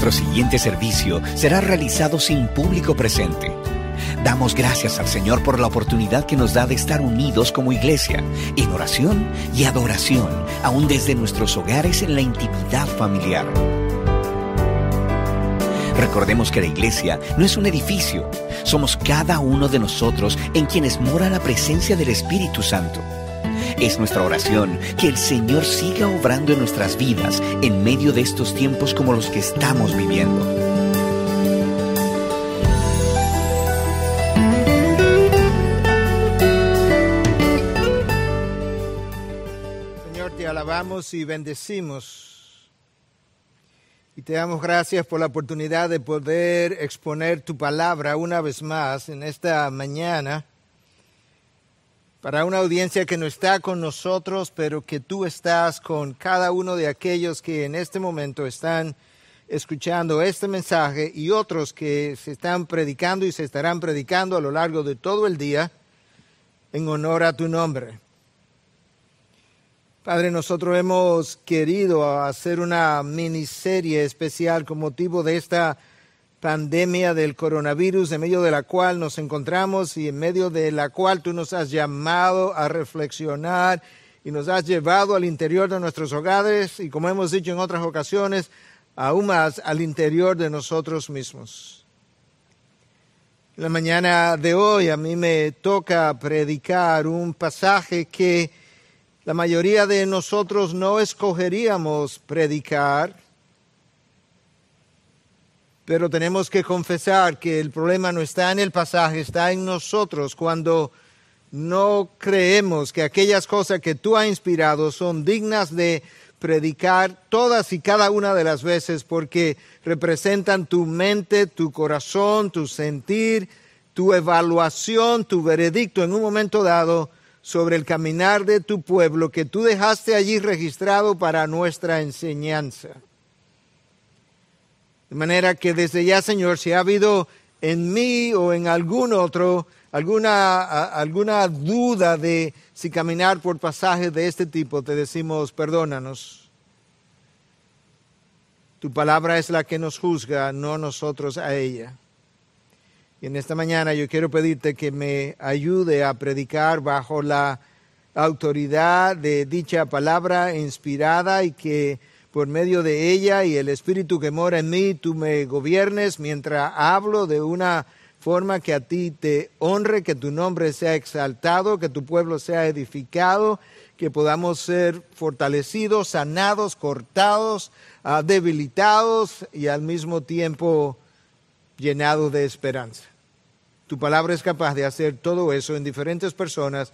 Nuestro siguiente servicio será realizado sin público presente. Damos gracias al Señor por la oportunidad que nos da de estar unidos como iglesia, en oración y adoración, aún desde nuestros hogares en la intimidad familiar. Recordemos que la iglesia no es un edificio, somos cada uno de nosotros en quienes mora la presencia del Espíritu Santo. Es nuestra oración que el Señor siga obrando en nuestras vidas en medio de estos tiempos como los que estamos viviendo. Señor, te alabamos y bendecimos. Y te damos gracias por la oportunidad de poder exponer tu palabra una vez más en esta mañana para una audiencia que no está con nosotros, pero que tú estás con cada uno de aquellos que en este momento están escuchando este mensaje y otros que se están predicando y se estarán predicando a lo largo de todo el día en honor a tu nombre. Padre, nosotros hemos querido hacer una miniserie especial con motivo de esta pandemia del coronavirus en medio de la cual nos encontramos y en medio de la cual tú nos has llamado a reflexionar y nos has llevado al interior de nuestros hogares y como hemos dicho en otras ocasiones, aún más al interior de nosotros mismos. La mañana de hoy a mí me toca predicar un pasaje que la mayoría de nosotros no escogeríamos predicar pero tenemos que confesar que el problema no está en el pasaje, está en nosotros cuando no creemos que aquellas cosas que tú has inspirado son dignas de predicar todas y cada una de las veces porque representan tu mente, tu corazón, tu sentir, tu evaluación, tu veredicto en un momento dado sobre el caminar de tu pueblo que tú dejaste allí registrado para nuestra enseñanza. De manera que desde ya, Señor, si ha habido en mí o en algún otro alguna, alguna duda de si caminar por pasajes de este tipo, te decimos, perdónanos. Tu palabra es la que nos juzga, no nosotros a ella. Y en esta mañana yo quiero pedirte que me ayude a predicar bajo la autoridad de dicha palabra inspirada y que por medio de ella y el Espíritu que mora en mí, tú me gobiernes mientras hablo de una forma que a ti te honre, que tu nombre sea exaltado, que tu pueblo sea edificado, que podamos ser fortalecidos, sanados, cortados, ah, debilitados y al mismo tiempo llenados de esperanza. Tu palabra es capaz de hacer todo eso en diferentes personas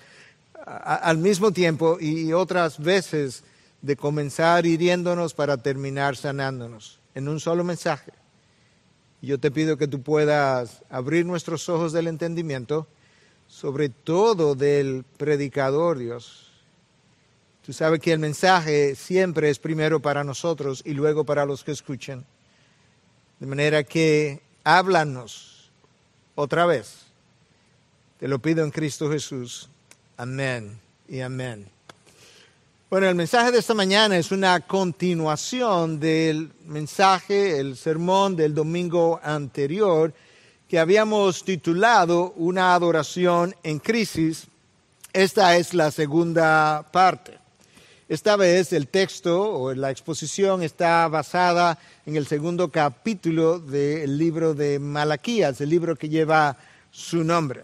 al mismo tiempo y otras veces de comenzar hiriéndonos para terminar sanándonos en un solo mensaje. Yo te pido que tú puedas abrir nuestros ojos del entendimiento, sobre todo del predicador, Dios. Tú sabes que el mensaje siempre es primero para nosotros y luego para los que escuchen. De manera que háblanos otra vez. Te lo pido en Cristo Jesús. Amén y amén. Bueno, el mensaje de esta mañana es una continuación del mensaje, el sermón del domingo anterior, que habíamos titulado Una adoración en crisis. Esta es la segunda parte. Esta vez el texto o la exposición está basada en el segundo capítulo del libro de Malaquías, el libro que lleva su nombre.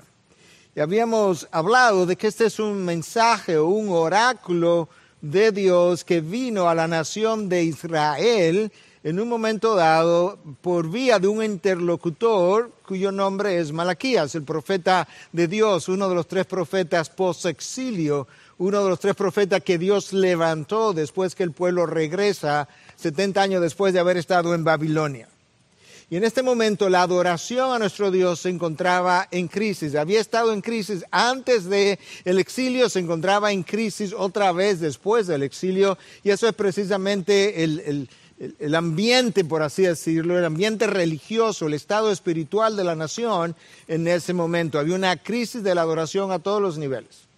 Y habíamos hablado de que este es un mensaje o un oráculo de Dios que vino a la nación de Israel en un momento dado por vía de un interlocutor cuyo nombre es Malaquías, el profeta de Dios, uno de los tres profetas post-exilio, uno de los tres profetas que Dios levantó después que el pueblo regresa 70 años después de haber estado en Babilonia. Y en este momento la adoración a nuestro Dios se encontraba en crisis. Había estado en crisis antes del el exilio, se encontraba en crisis otra vez después del exilio. Y eso es precisamente el, el ambiente, por así decirlo, el ambiente religioso, el estado espiritual de la nación en ese momento. Había una crisis de la adoración a todos los niveles.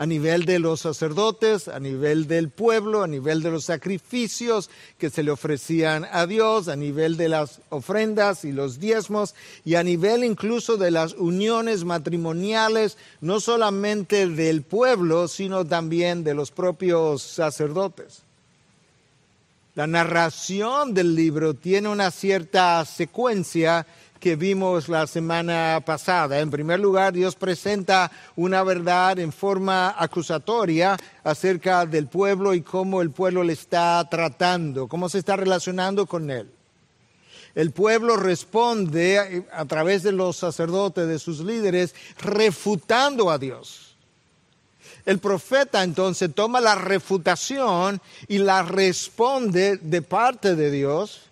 A nivel de los sacerdotes, a nivel del pueblo, a nivel de los sacrificios que se le ofrecían a Dios, a nivel de las ofrendas y los diezmos, y a nivel incluso de las uniones matrimoniales, no solamente del pueblo, sino también de los propios sacerdotes. La narración del libro tiene una cierta secuencia que vimos la semana pasada. En primer lugar, Dios presenta una verdad en forma acusatoria acerca del pueblo y cómo el pueblo le está tratando, cómo se está relacionando con él. El pueblo responde a través de los sacerdotes, de sus líderes, refutando a Dios. El profeta entonces toma la refutación y la responde de parte de Dios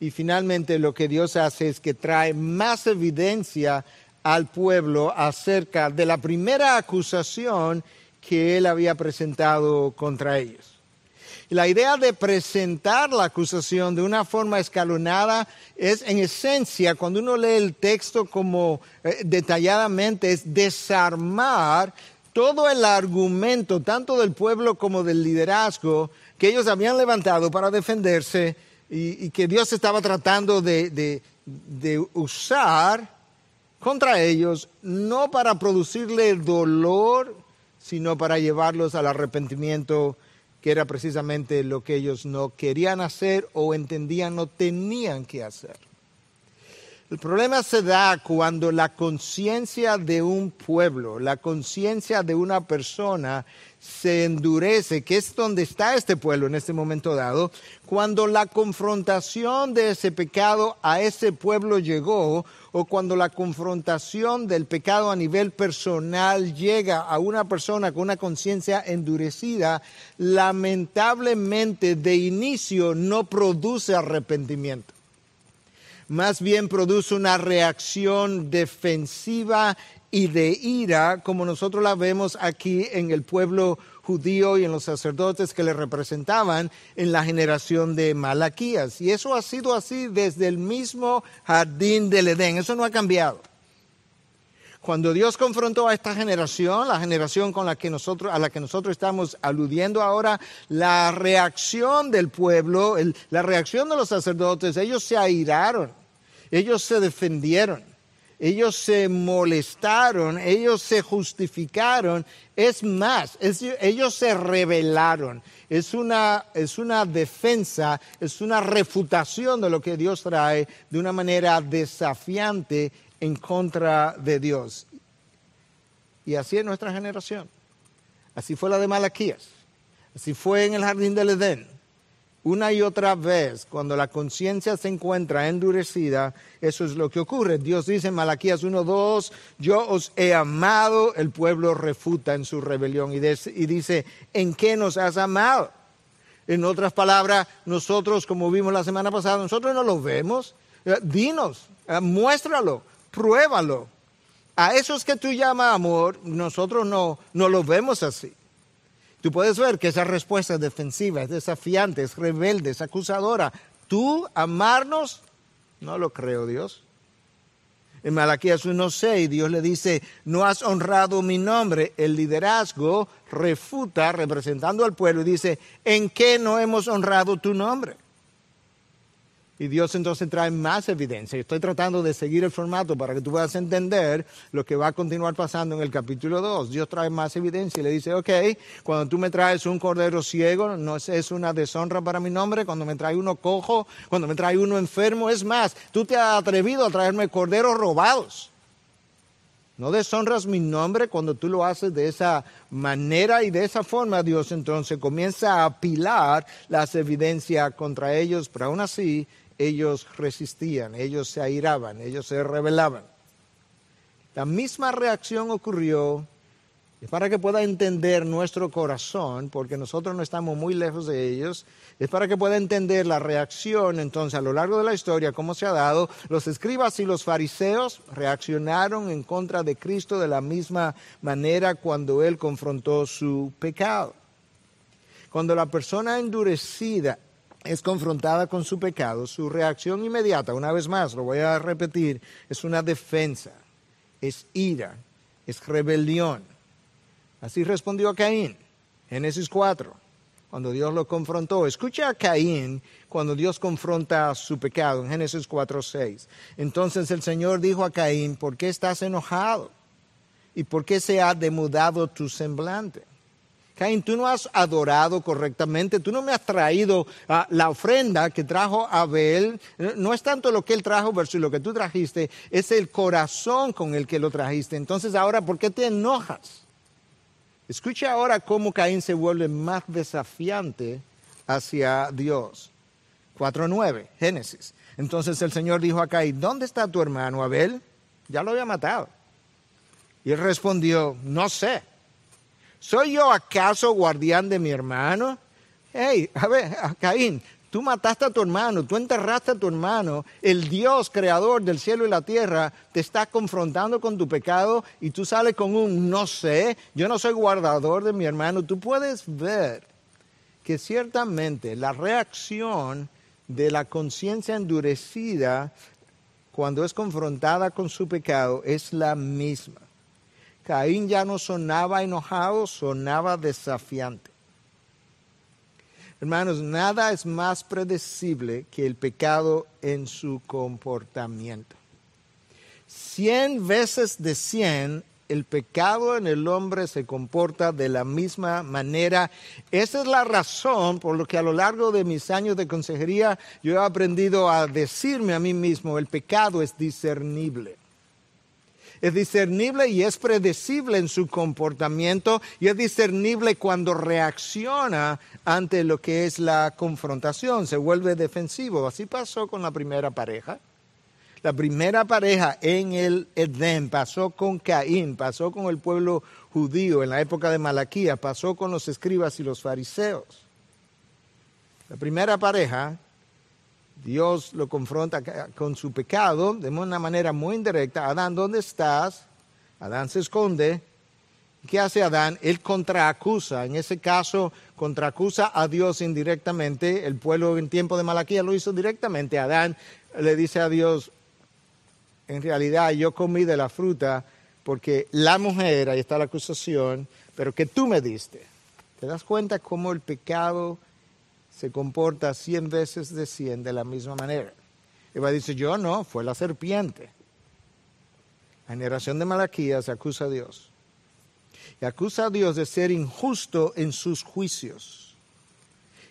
y finalmente lo que Dios hace es que trae más evidencia al pueblo acerca de la primera acusación que él había presentado contra ellos. La idea de presentar la acusación de una forma escalonada es en esencia, cuando uno lee el texto como eh, detalladamente, es desarmar todo el argumento, tanto del pueblo como del liderazgo, que ellos habían levantado para defenderse y, que Dios estaba tratando de, usar contra ellos, no para producirle dolor, sino para llevarlos al arrepentimiento, que era precisamente lo que ellos no querían hacer o entendían no tenían que hacer. El problema se da cuando la conciencia de un pueblo, la conciencia de una persona se endurece, que es donde está este pueblo en este momento dado, cuando la confrontación de ese pecado a ese pueblo llegó, o cuando la confrontación del pecado a nivel personal llega a una persona con una conciencia endurecida, lamentablemente de inicio no produce arrepentimiento. Más bien produce una reacción defensiva y de ira, como nosotros la vemos aquí en el pueblo judío y en los sacerdotes que le representaban en la generación de Malaquías. Y eso ha sido así desde el mismo jardín del Edén, eso no ha cambiado. Cuando Dios confrontó a esta generación, la generación con la que nosotros, a la que nosotros estamos aludiendo ahora, la reacción del pueblo, la reacción de los sacerdotes, ellos se airaron, ellos se defendieron ellos se molestaron, ellos se justificaron, es más, ellos se rebelaron. Es una, es una defensa, es una refutación de lo que Dios trae de una manera desafiante en contra de Dios. Y así es nuestra generación. Así fue la de Malaquías. Así fue en el jardín del Edén una y otra vez, cuando la conciencia se encuentra endurecida, eso es lo que ocurre. Dios dice en Malaquías 1.2, yo os he amado, el pueblo refuta en su rebelión y, dice, ¿en qué nos has amado? En otras palabras, nosotros, como vimos la semana pasada, nosotros no lo vemos. Eh, dinos, eh, muéstralo, pruébalo. A esos que tú llamas amor, nosotros no, no lo vemos así. Tú puedes ver que esa respuesta es defensiva, es desafiante, es rebelde, es acusadora. Tú amarnos, no lo creo Dios. En Malaquías 1.6 Dios le dice, no has honrado mi nombre. El liderazgo refuta, representando al pueblo, y dice, ¿en qué no hemos honrado tu nombre? Y Dios entonces trae más evidencia. Estoy tratando de seguir el formato para que tú puedas entender lo que va a continuar pasando en el capítulo 2. Dios trae más evidencia y le dice, ok, cuando tú me traes un cordero ciego, no es una deshonra para mi nombre. Cuando me traes uno cojo, cuando me traes uno enfermo, es más, tú te has atrevido a traerme corderos robados. No deshonras mi nombre cuando tú lo haces de esa manera y de esa forma. Dios entonces comienza a apilar las evidencias contra ellos, pero aún así ellos resistían, ellos se airaban, ellos se rebelaban. La misma reacción ocurrió es para que pueda entender nuestro corazón, porque nosotros no estamos muy lejos de ellos, es para que pueda entender la reacción entonces a lo largo de la historia, cómo se ha dado. Los escribas y los fariseos reaccionaron en contra de Cristo de la misma manera cuando Él confrontó su pecado. Cuando la persona endurecida es confrontada con su pecado, su reacción inmediata, una vez más, lo voy a repetir, es una defensa, es ira, es rebelión. Así respondió Caín, Génesis 4, cuando Dios lo confrontó. Escucha a Caín cuando Dios confronta su pecado en Génesis 4, 6. Entonces el Señor dijo a Caín, ¿por qué estás enojado? ¿Y por qué se ha demudado tu semblante? Caín, tú no has adorado correctamente, tú no me has traído ah, la ofrenda que trajo Abel. No es tanto lo que él trajo versus lo que tú trajiste, es el corazón con el que lo trajiste. Entonces ahora, ¿por qué te enojas? Escucha ahora cómo Caín se vuelve más desafiante hacia Dios. 4.9, Génesis. Entonces el Señor dijo a Caín, ¿dónde está tu hermano Abel? Ya lo había matado. Y él respondió, no sé. ¿Soy yo acaso guardián de mi hermano? Hey, a ver, Caín, tú mataste a tu hermano, tú enterraste a tu hermano, el Dios creador del cielo y la tierra te está confrontando con tu pecado y tú sales con un no sé, yo no soy guardador de mi hermano. Tú puedes ver que ciertamente la reacción de la conciencia endurecida cuando es confrontada con su pecado es la misma. Caín ya no sonaba enojado, sonaba desafiante. Hermanos, nada es más predecible que el pecado en su comportamiento. Cien veces de cien el pecado en el hombre se comporta de la misma manera. Esa es la razón por la que a lo largo de mis años de consejería yo he aprendido a decirme a mí mismo, el pecado es discernible. Es discernible y es predecible en su comportamiento y es discernible cuando reacciona ante lo que es la confrontación, se vuelve defensivo. Así pasó con la primera pareja. La primera pareja en el Edén pasó con Caín, pasó con el pueblo judío en la época de Malaquía, pasó con los escribas y los fariseos. La primera pareja, Dios lo confronta con su pecado de una manera muy indirecta. Adán, ¿dónde estás? Adán se esconde. ¿Qué hace Adán? Él contraacusa. En ese caso, contraacusa a Dios indirectamente. El pueblo en tiempo de Malaquía lo hizo directamente. Adán le dice a Dios, en realidad yo comí de la fruta porque la mujer, ahí está la acusación, pero que tú me diste. ¿Te das cuenta cómo el pecado se comporta cien veces de cien de la misma manera? Eva dice, yo no, fue la serpiente. La generación de Malaquías acusa a Dios. Y acusa a Dios de ser injusto en sus juicios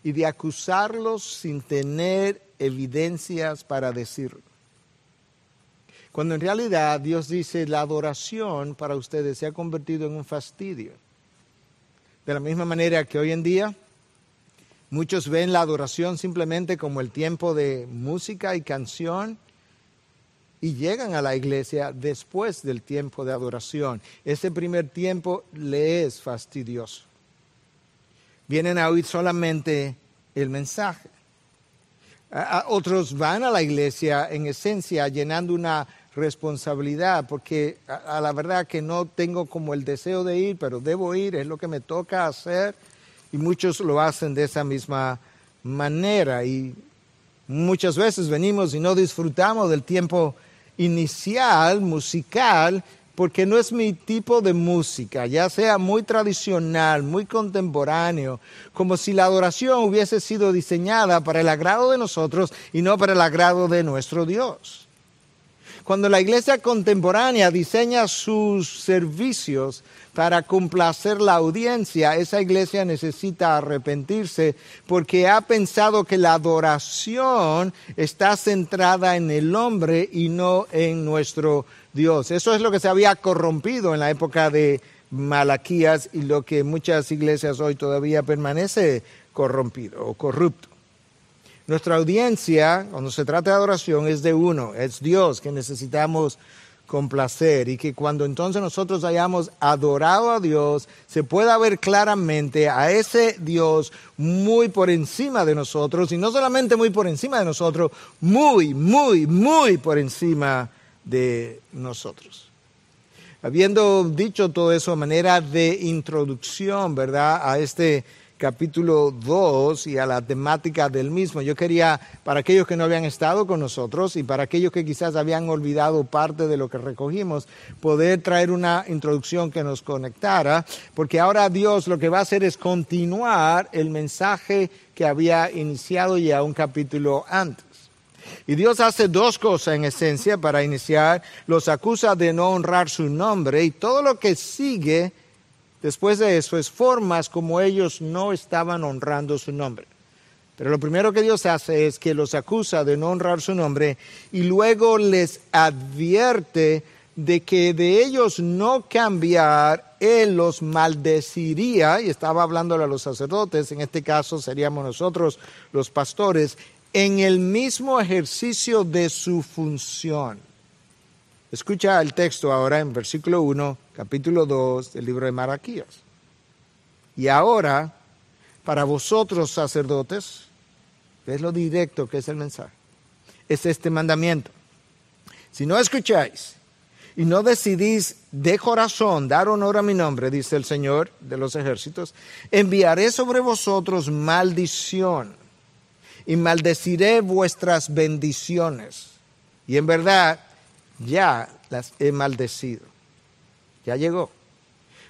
y de acusarlos sin tener evidencias para decirlo. Cuando en realidad Dios dice la adoración para ustedes se ha convertido en un fastidio. De la misma manera que hoy en día muchos ven la adoración simplemente como el tiempo de música y canción y llegan a la iglesia después del tiempo de adoración. Ese primer tiempo le es fastidioso. Vienen a oír solamente el mensaje. otros van a la iglesia en esencia llenando una responsabilidad, porque a, la verdad que no tengo como el deseo de ir, pero debo ir, es lo que me toca hacer, y muchos lo hacen de esa misma manera, y muchas veces venimos y no disfrutamos del tiempo inicial, musical, porque no es mi tipo de música, ya sea muy tradicional, muy contemporáneo, como si la adoración hubiese sido diseñada para el agrado de nosotros y no para el agrado de nuestro Dios. Cuando la iglesia contemporánea diseña sus servicios para complacer la audiencia, esa iglesia necesita arrepentirse porque ha pensado que la adoración está centrada en el hombre y no en nuestro Dios. Eso es lo que se había corrompido en la época de Malaquías y lo que muchas iglesias hoy todavía permanece corrompido o corrupto. Nuestra audiencia, cuando se trata de adoración, es de uno, es Dios que necesitamos complacer y que cuando entonces nosotros hayamos adorado a Dios, se pueda ver claramente a ese Dios muy por encima de nosotros y no solamente muy por encima de nosotros, muy, muy, muy por encima de nosotros. Habiendo dicho todo eso a manera de introducción, ¿verdad? A este capítulo 2 y a la temática del mismo. Yo quería, para aquellos que no habían estado con nosotros y para aquellos que quizás habían olvidado parte de lo que recogimos, poder traer una introducción que nos conectara, porque ahora Dios lo que va a hacer es continuar el mensaje que había iniciado ya un capítulo antes. Y Dios hace dos cosas en esencia para iniciar. Los acusa de no honrar su nombre y todo lo que sigue Después de eso es formas como ellos no estaban honrando su nombre. Pero lo primero que Dios hace es que los acusa de no honrar su nombre y luego les advierte de que de ellos no cambiar, Él los maldeciría, y estaba hablándole a los sacerdotes, en este caso seríamos nosotros los pastores, en el mismo ejercicio de su función. Escucha el texto ahora en versículo 1, capítulo 2 del libro de Maraquías. Y ahora, para vosotros sacerdotes, es lo directo que es el mensaje, es este mandamiento. Si no escucháis y no decidís de corazón dar honor a mi nombre, dice el Señor de los ejércitos, enviaré sobre vosotros maldición y maldeciré vuestras bendiciones. Y en verdad, ya las he maldecido. Ya llegó.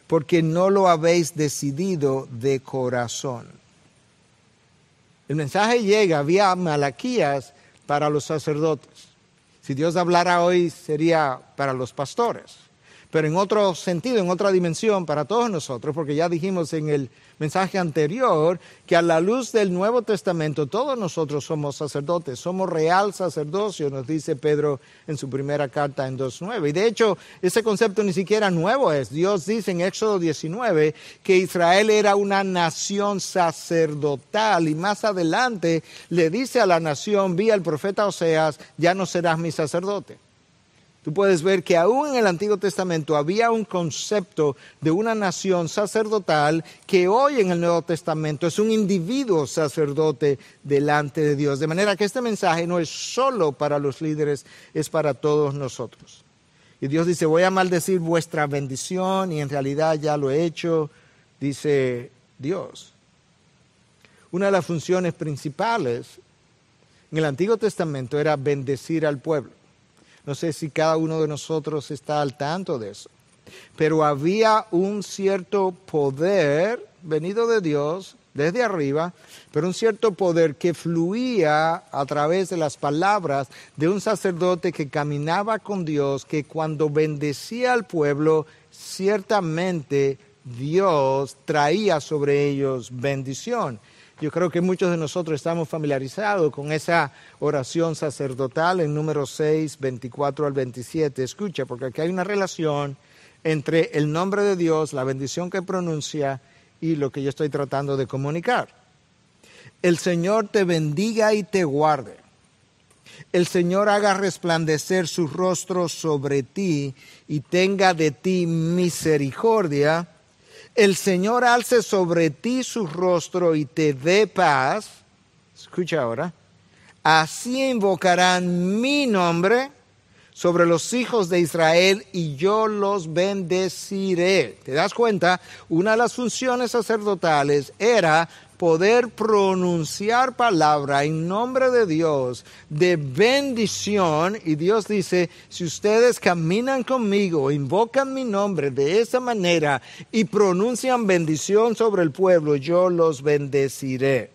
Porque no lo habéis decidido de corazón. El mensaje llega vía Malaquías para los sacerdotes. Si Dios hablara hoy sería para los pastores pero en otro sentido, en otra dimensión para todos nosotros, porque ya dijimos en el mensaje anterior que a la luz del Nuevo Testamento todos nosotros somos sacerdotes, somos real sacerdocio, nos dice Pedro en su primera carta en 2.9. Y de hecho, ese concepto ni siquiera nuevo es. Dios dice en Éxodo 19 que Israel era una nación sacerdotal y más adelante le dice a la nación, vía el profeta Oseas, ya no serás mi sacerdote tú puedes ver que aún en el Antiguo Testamento había un concepto de una nación sacerdotal que hoy en el Nuevo Testamento es un individuo sacerdote delante de Dios. De manera que este mensaje no es solo para los líderes, es para todos nosotros. Y Dios dice, voy a maldecir vuestra bendición y en realidad ya lo he hecho, dice Dios. Una de las funciones principales en el Antiguo Testamento era bendecir al pueblo. No sé si cada uno de nosotros está al tanto de eso. Pero había un cierto poder venido de Dios desde arriba, pero un cierto poder que fluía a través de las palabras de un sacerdote que caminaba con Dios, que cuando bendecía al pueblo, ciertamente Dios traía sobre ellos bendición. Yo creo que muchos de nosotros estamos familiarizados con esa oración sacerdotal en número 6, 24 al 27. Escucha, porque aquí hay una relación entre el nombre de Dios, la bendición que pronuncia y lo que yo estoy tratando de comunicar. El Señor te bendiga y te guarde. El Señor haga resplandecer su rostro sobre ti y tenga de ti misericordia el Señor alce sobre ti su rostro y te dé paz, escucha ahora, así invocarán mi nombre sobre los hijos de Israel y yo los bendeciré. ¿Te das cuenta? Una de las funciones sacerdotales era poder pronunciar palabra en nombre de Dios de bendición. Y Dios dice, si ustedes caminan conmigo, invocan mi nombre de esa manera y pronuncian bendición sobre el pueblo, yo los bendeciré.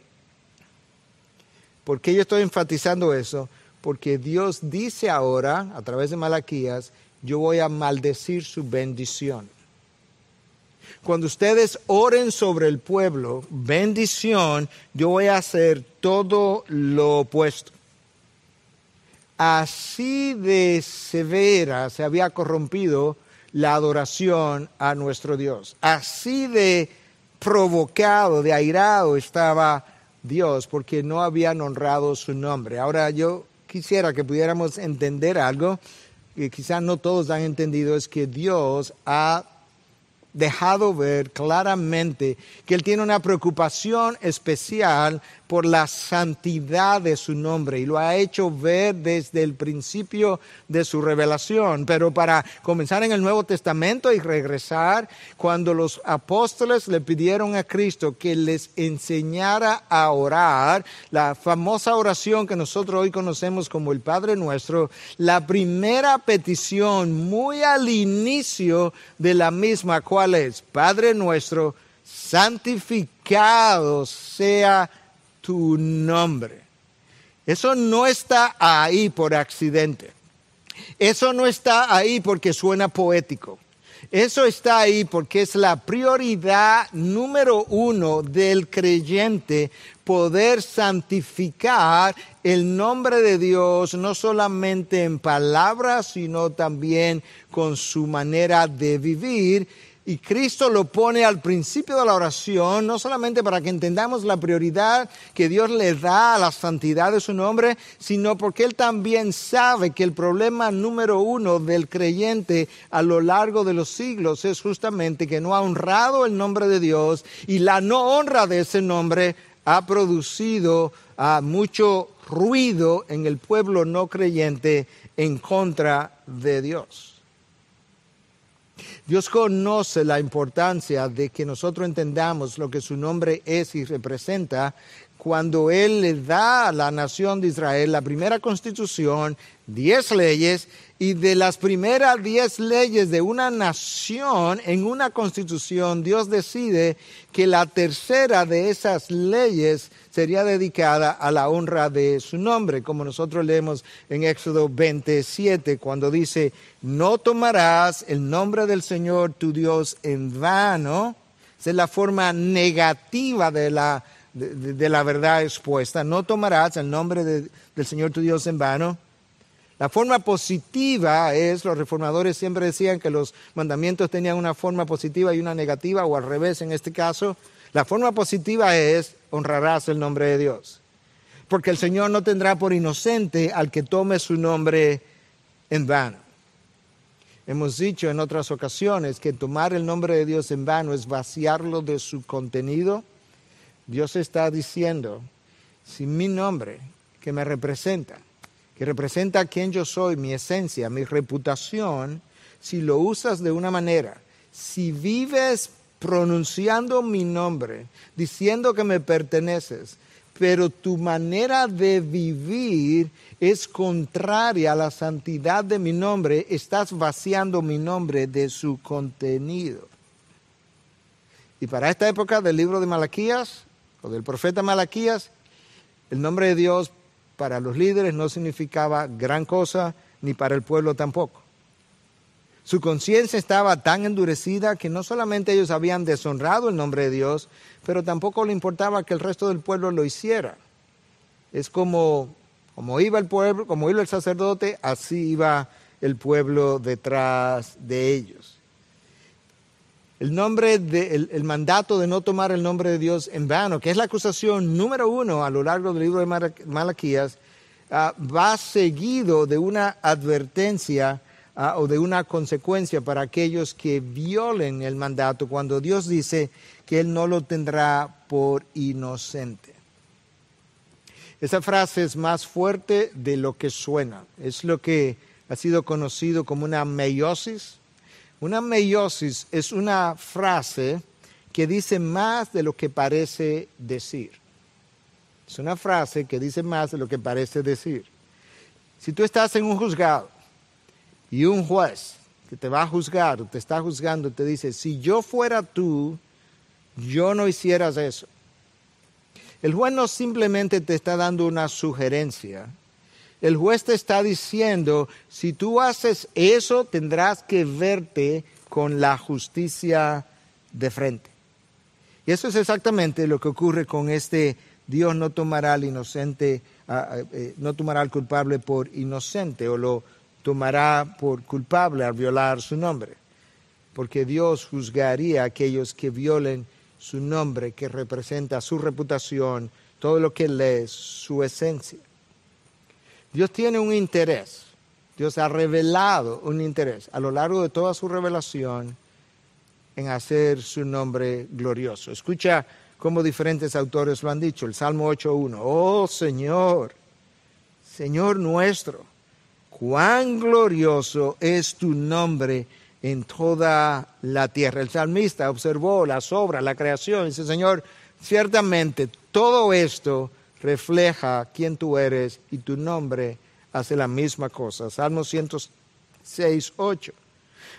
¿Por qué yo estoy enfatizando eso? Porque Dios dice ahora, a través de Malaquías, yo voy a maldecir su bendición. Cuando ustedes oren sobre el pueblo, bendición, yo voy a hacer todo lo opuesto. Así de severa se había corrompido la adoración a nuestro Dios. Así de provocado, de airado estaba Dios porque no habían honrado su nombre. Ahora yo quisiera que pudiéramos entender algo que quizás no todos han entendido, es que Dios ha dejado ver claramente que Él tiene una preocupación especial por la santidad de su nombre y lo ha hecho ver desde el principio de su revelación. Pero para comenzar en el Nuevo Testamento y regresar, cuando los apóstoles le pidieron a Cristo que les enseñara a orar, la famosa oración que nosotros hoy conocemos como el Padre Nuestro, la primera petición muy al inicio de la misma, ¿cuál es? Padre Nuestro, santificado sea tu nombre. Eso no está ahí por accidente. Eso no está ahí porque suena poético. Eso está ahí porque es la prioridad número uno del creyente poder santificar el nombre de Dios, no solamente en palabras, sino también con su manera de vivir y Cristo lo pone al principio de la oración, no solamente para que entendamos la prioridad que Dios le da a la santidad de su nombre, sino porque Él también sabe que el problema número uno del creyente a lo largo de los siglos es justamente que no ha honrado el nombre de Dios y la no honra de ese nombre ha producido mucho ruido en el pueblo no creyente en contra de Dios. Dios conoce la importancia de que nosotros entendamos lo que su nombre es y representa cuando Él le da a la nación de Israel la primera constitución, diez leyes, y de las primeras diez leyes de una nación en una constitución, Dios decide que la tercera de esas leyes sería dedicada a la honra de su nombre, como nosotros leemos en Éxodo 27, cuando dice, no tomarás el nombre del Señor tu Dios en vano. Esa es la forma negativa de la de, la verdad expuesta. No tomarás el nombre del Señor tu Dios en vano. La forma positiva es, los reformadores siempre decían que los mandamientos tenían una forma positiva y una negativa, o al revés en este caso. La forma positiva es, honrarás el nombre de Dios. Porque el Señor no tendrá por inocente al que tome su nombre en vano. Hemos dicho en otras ocasiones que tomar el nombre de Dios en vano es vaciarlo de su contenido Dios está diciendo, si mi nombre, que me representa, que representa quién yo soy, mi esencia, mi reputación, si lo usas de una manera, si vives pronunciando mi nombre, diciendo que me perteneces, pero tu manera de vivir es contraria a la santidad de mi nombre, estás vaciando mi nombre de su contenido. Y para esta época del libro de Malaquías, o del profeta Malaquías, el nombre de Dios para los líderes no significaba gran cosa, ni para el pueblo tampoco. Su conciencia estaba tan endurecida que no solamente ellos habían deshonrado el nombre de Dios, pero tampoco le importaba que el resto del pueblo lo hiciera. Es como, como iba el pueblo, como iba el sacerdote, así iba el pueblo detrás de ellos el nombre de, el, mandato de no tomar el nombre de Dios en vano, que es la acusación número uno a lo largo del libro de Malaquías, ah, va seguido de una advertencia ah, o de una consecuencia para aquellos que violen el mandato cuando Dios dice que Él no lo tendrá por inocente. Esa frase es más fuerte de lo que suena. Es lo que ha sido conocido como una meiosis una meiosis es una frase que dice más de lo que parece decir. Es una frase que dice más de lo que parece decir. Si tú estás en un juzgado y un juez que te va a juzgar te está juzgando te dice, si yo fuera tú, yo no hicieras eso. El juez no simplemente te está dando una sugerencia, el juez te está diciendo, si tú haces eso, tendrás que verte con la justicia de frente. Y eso es exactamente lo que ocurre con este Dios no tomará al inocente, eh, no tomará al culpable por inocente o lo tomará por culpable al violar su nombre. Porque Dios juzgaría a aquellos que violen su nombre, que representa su reputación, todo lo que le es su esencia. Dios tiene un interés. Dios ha revelado un interés a lo largo de toda su revelación en hacer su nombre glorioso. Escucha cómo diferentes autores lo han dicho. El Salmo 8.1. Oh Señor, Señor nuestro, cuán glorioso es tu nombre en toda la tierra. El salmista observó las obras, la creación, y dice, Señor, ciertamente todo esto refleja quién tú eres y tu nombre hace la misma cosa. Salmo 106, 8.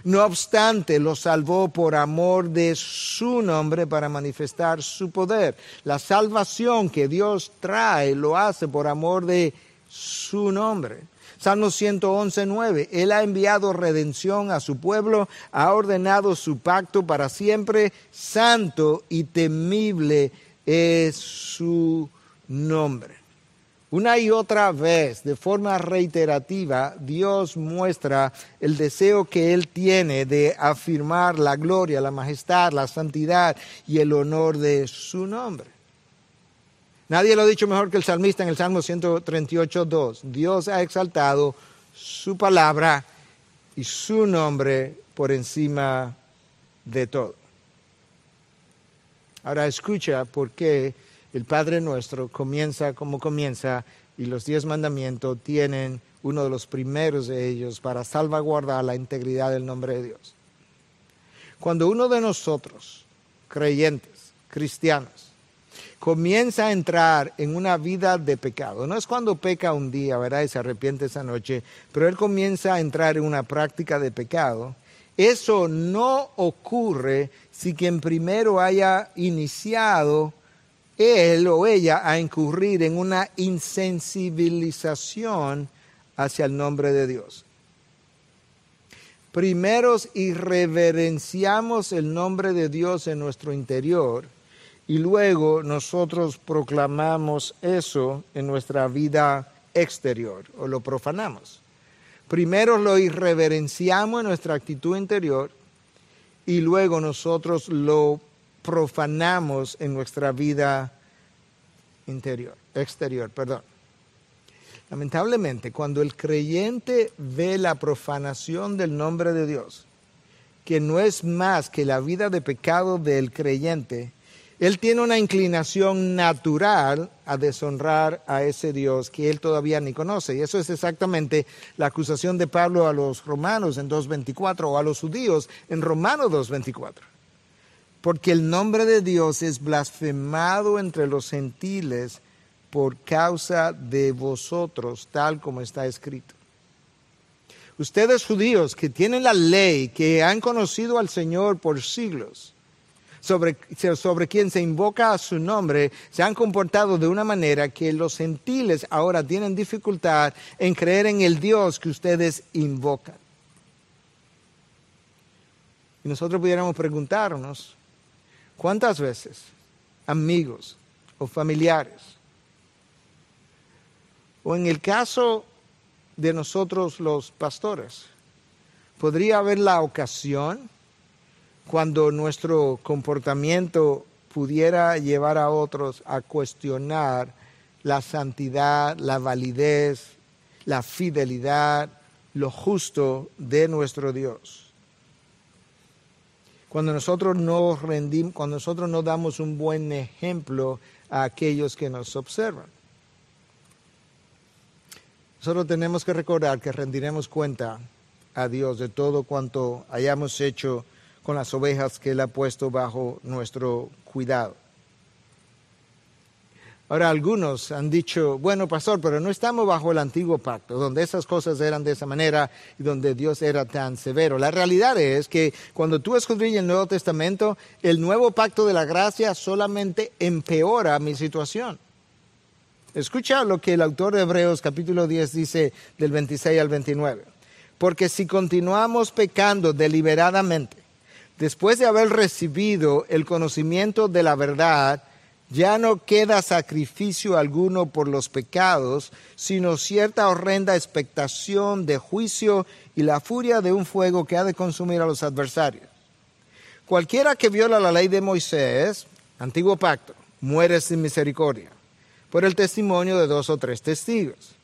No obstante, lo salvó por amor de su nombre para manifestar su poder. La salvación que Dios trae lo hace por amor de su nombre. Salmo 111, 9. Él ha enviado redención a su pueblo, ha ordenado su pacto para siempre. Santo y temible es su nombre. Una y otra vez, de forma reiterativa, Dios muestra el deseo que Él tiene de afirmar la gloria, la majestad, la santidad y el honor de su nombre. Nadie lo ha dicho mejor que el salmista en el Salmo 138, 2. Dios ha exaltado su palabra y su nombre por encima de todo. Ahora escucha por qué el Padre nuestro comienza como comienza y los diez mandamientos tienen uno de los primeros de ellos para salvaguardar la integridad del nombre de Dios. Cuando uno de nosotros, creyentes, cristianos, comienza a entrar en una vida de pecado, no es cuando peca un día, ¿verdad? Y se arrepiente esa noche, pero él comienza a entrar en una práctica de pecado. Eso no ocurre si quien primero haya iniciado él o ella a incurrir en una insensibilización hacia el nombre de Dios. Primeros irreverenciamos el nombre de Dios en nuestro interior y luego nosotros proclamamos eso en nuestra vida exterior o lo profanamos. Primero lo irreverenciamos en nuestra actitud interior y luego nosotros lo profanamos en nuestra vida interior, exterior, perdón. Lamentablemente, cuando el creyente ve la profanación del nombre de Dios, que no es más que la vida de pecado del creyente, él tiene una inclinación natural a deshonrar a ese Dios que él todavía ni conoce. Y eso es exactamente la acusación de Pablo a los romanos en 2.24 o a los judíos en Romanos 2.24 porque el nombre de Dios es blasfemado entre los gentiles por causa de vosotros, tal como está escrito. Ustedes judíos que tienen la ley, que han conocido al Señor por siglos, sobre, sobre quien se invoca a su nombre, se han comportado de una manera que los gentiles ahora tienen dificultad en creer en el Dios que ustedes invocan. Y nosotros pudiéramos preguntarnos, ¿Cuántas veces amigos o familiares, o en el caso de nosotros los pastores, podría haber la ocasión cuando nuestro comportamiento pudiera llevar a otros a cuestionar la santidad, la validez, la fidelidad, lo justo de nuestro Dios cuando nosotros no rendimos, cuando nosotros no damos un buen ejemplo a aquellos que nos observan. Nosotros tenemos que recordar que rendiremos cuenta a Dios de todo cuanto hayamos hecho con las ovejas que Él ha puesto bajo nuestro cuidado. Ahora algunos han dicho, bueno, pastor, pero no estamos bajo el antiguo pacto, donde esas cosas eran de esa manera y donde Dios era tan severo. La realidad es que cuando tú escudriñas el Nuevo Testamento, el nuevo pacto de la gracia solamente empeora mi situación. Escucha lo que el autor de Hebreos capítulo 10 dice del 26 al 29. Porque si continuamos pecando deliberadamente, después de haber recibido el conocimiento de la verdad, ya no queda sacrificio alguno por los pecados, sino cierta horrenda expectación de juicio y la furia de un fuego que ha de consumir a los adversarios. Cualquiera que viola la ley de Moisés, antiguo pacto, muere sin misericordia, por el testimonio de dos o tres testigos.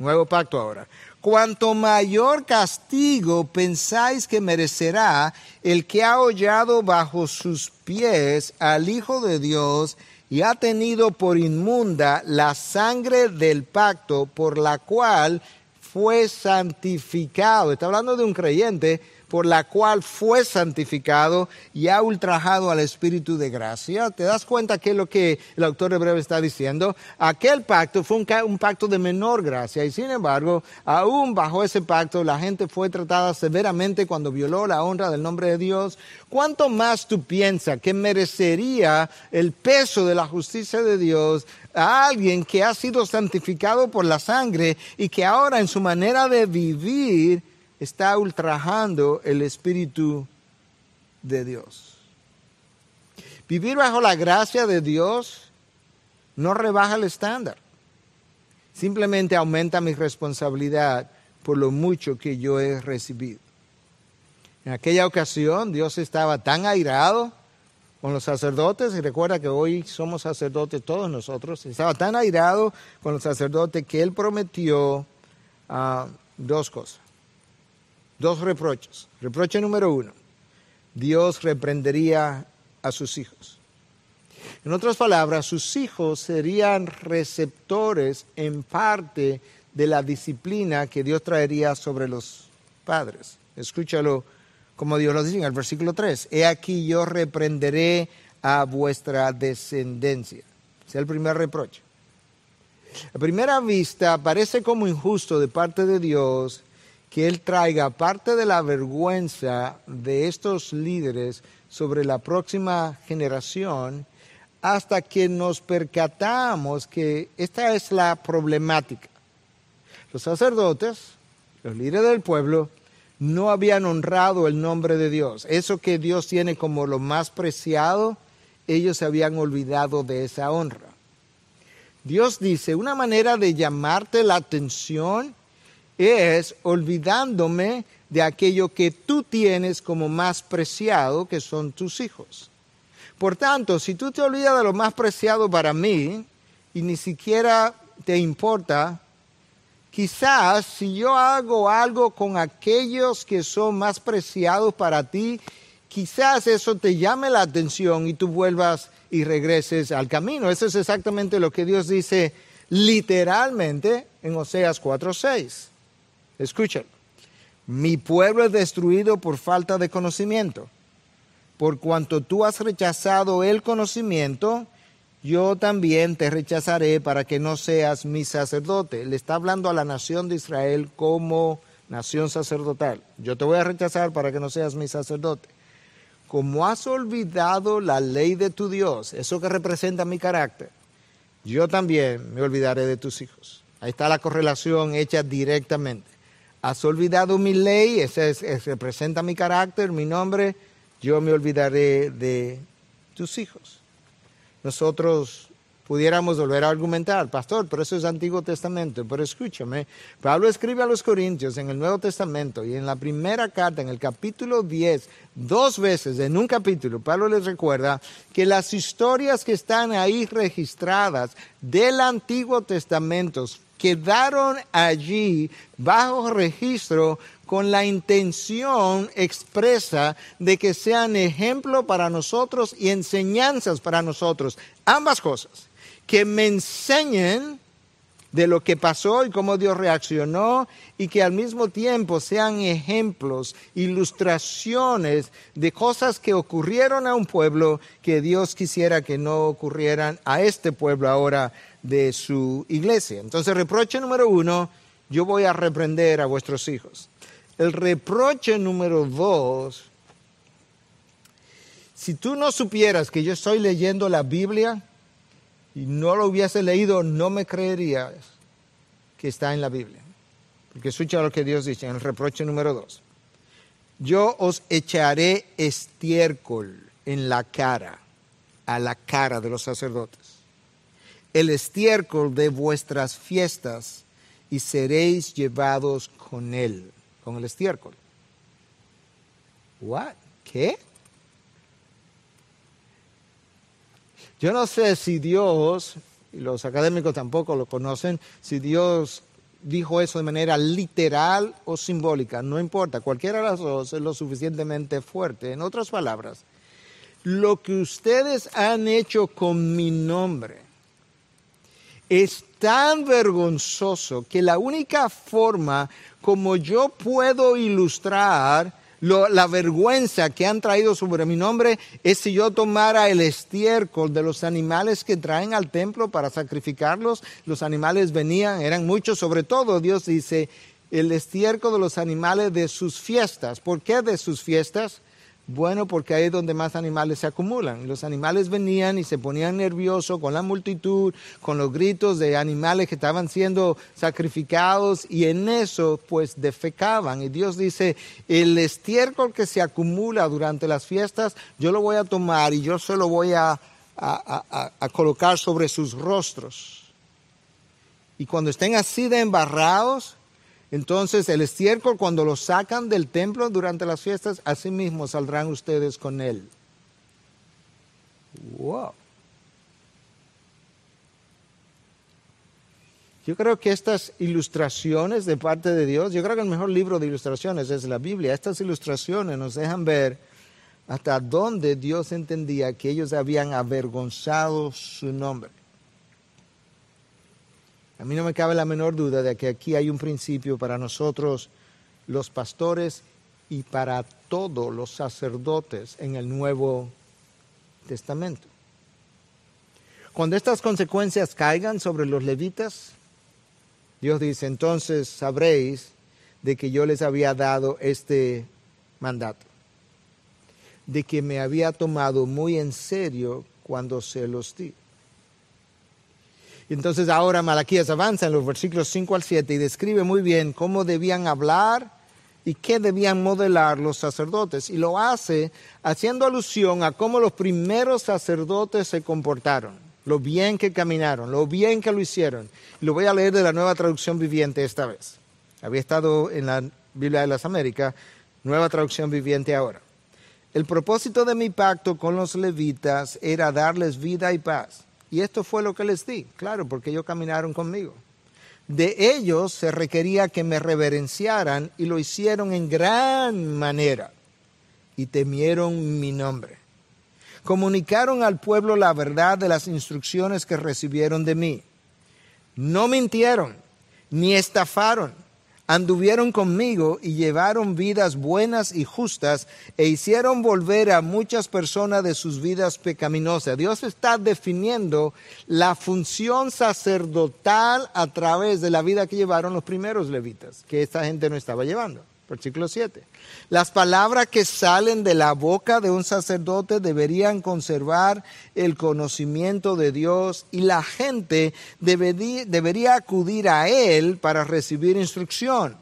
Nuevo pacto ahora. Cuanto mayor castigo pensáis que merecerá el que ha hollado bajo sus pies al Hijo de Dios y ha tenido por inmunda la sangre del pacto por la cual fue santificado. Está hablando de un creyente por la cual fue santificado y ha ultrajado al Espíritu de gracia. ¿Te das cuenta qué es lo que el autor hebreo está diciendo? Aquel pacto fue un, pacto de menor gracia y sin embargo, aún bajo ese pacto la gente fue tratada severamente cuando violó la honra del nombre de Dios. ¿Cuánto más tú piensas que merecería el peso de la justicia de Dios a alguien que ha sido santificado por la sangre y que ahora en su manera de vivir está ultrajando el Espíritu de Dios. Vivir bajo la gracia de Dios no rebaja el estándar, simplemente aumenta mi responsabilidad por lo mucho que yo he recibido. En aquella ocasión Dios estaba tan airado con los sacerdotes, y recuerda que hoy somos sacerdotes todos nosotros, estaba tan airado con los sacerdotes que él prometió ah, dos cosas dos reproches. Reproche número uno, Dios reprendería a sus hijos. En otras palabras, sus hijos serían receptores en parte de la disciplina que Dios traería sobre los padres. Escúchalo como Dios lo dice en el versículo 3. He aquí yo reprenderé a vuestra descendencia. Es el primer reproche. A primera vista parece como injusto de parte de Dios que Él traiga parte de la vergüenza de estos líderes sobre la próxima generación hasta que nos percatamos que esta es la problemática. Los sacerdotes, los líderes del pueblo, no habían honrado el nombre de Dios. Eso que Dios tiene como lo más preciado, ellos se habían olvidado de esa honra. Dios dice, una manera de llamarte la atención es olvidándome de aquello que tú tienes como más preciado, que son tus hijos. Por tanto, si tú te olvidas de lo más preciado para mí y ni siquiera te importa, quizás si yo hago algo con aquellos que son más preciados para ti, quizás eso te llame la atención y tú vuelvas y regreses al camino. Eso es exactamente lo que Dios dice literalmente en Oseas 4:6. Escuchen, mi pueblo es destruido por falta de conocimiento. Por cuanto tú has rechazado el conocimiento, yo también te rechazaré para que no seas mi sacerdote. Le está hablando a la nación de Israel como nación sacerdotal. Yo te voy a rechazar para que no seas mi sacerdote. Como has olvidado la ley de tu Dios, eso que representa mi carácter, yo también me olvidaré de tus hijos. Ahí está la correlación hecha directamente has olvidado mi ley, ese, representa mi carácter, mi nombre, yo me olvidaré de tus hijos. Nosotros pudiéramos volver a argumentar, pastor, pero eso es Antiguo Testamento, pero escúchame, Pablo escribe a los Corintios en el Nuevo Testamento y en la primera carta, en el capítulo 10, dos veces en un capítulo, Pablo les recuerda que las historias que están ahí registradas del Antiguo Testamento quedaron allí bajo registro con la intención expresa de que sean ejemplo para nosotros y enseñanzas para nosotros. Ambas cosas, que me enseñen de lo que pasó y cómo Dios reaccionó y que al mismo tiempo sean ejemplos, ilustraciones de cosas que ocurrieron a un pueblo que Dios quisiera que no ocurrieran a este pueblo ahora de su iglesia. Entonces, reproche número uno, yo voy a reprender a vuestros hijos. El reproche número dos, si tú no supieras que yo estoy leyendo la Biblia y no lo hubiese leído, no me creerías que está en la Biblia. Porque escucha lo que Dios dice en el reproche número dos. Yo os echaré estiércol en la cara, a la cara de los sacerdotes el estiércol de vuestras fiestas y seréis llevados con él, con el estiércol. What? ¿Qué? Yo no sé si Dios, y los académicos tampoco lo conocen, si Dios dijo eso de manera literal o simbólica, no importa, cualquiera de las dos es lo suficientemente fuerte. En otras palabras, lo que ustedes han hecho con mi nombre es tan vergonzoso que la única forma como yo puedo ilustrar la vergüenza que han traído sobre mi nombre es si yo tomara el estiércol de los animales que traen al templo para sacrificarlos. Los animales venían, eran muchos, sobre todo Dios dice, el estiércol de los animales de sus fiestas. ¿Por qué de sus fiestas? Bueno, porque ahí es donde más animales se acumulan. Los animales venían y se ponían nerviosos con la multitud, con los gritos de animales que estaban siendo sacrificados y en eso pues defecaban. Y Dios dice, el estiércol que se acumula durante las fiestas, yo lo voy a tomar y yo se lo voy a, a colocar sobre sus rostros. Y cuando estén así de embarrados, entonces el estiércol cuando lo sacan del templo durante las fiestas, así mismo saldrán ustedes con él. Wow. Yo creo que estas ilustraciones de parte de Dios, yo creo que el mejor libro de ilustraciones es la Biblia. Estas ilustraciones nos dejan ver hasta dónde Dios entendía que ellos habían avergonzado su nombre. A mí no me cabe la menor duda de que aquí hay un principio para nosotros, los pastores, y para todos los sacerdotes en el Nuevo Testamento. Cuando estas consecuencias caigan sobre los levitas, Dios dice, entonces sabréis de que yo les había dado este mandato, de que me había tomado muy en serio cuando se los di. Entonces ahora Malaquías avanza en los versículos 5 al 7 y describe muy bien cómo debían hablar y qué debían modelar los sacerdotes. Y lo hace haciendo alusión a cómo los primeros sacerdotes se comportaron, lo bien que caminaron, lo bien que lo hicieron. lo voy a leer de la nueva traducción viviente esta vez. Había estado en la Biblia de las Américas, nueva traducción viviente ahora. El propósito de mi pacto con los levitas era darles vida y paz y esto fue lo que les di, claro, porque ellos caminaron conmigo. De ellos se requería que me reverenciaran y lo hicieron en gran manera y temieron mi nombre. Comunicaron al pueblo la verdad de las instrucciones que recibieron de mí. No mintieron ni estafaron anduvieron conmigo y llevaron vidas buenas y justas e hicieron volver a muchas personas de sus vidas pecaminosas. Dios está definiendo la función sacerdotal a través de la vida que llevaron los primeros levitas, que esta gente no estaba llevando. Versículo 7. Las palabras que salen de la boca de un sacerdote deberían conservar el conocimiento de Dios y la gente debería, debería acudir a él para recibir instrucción.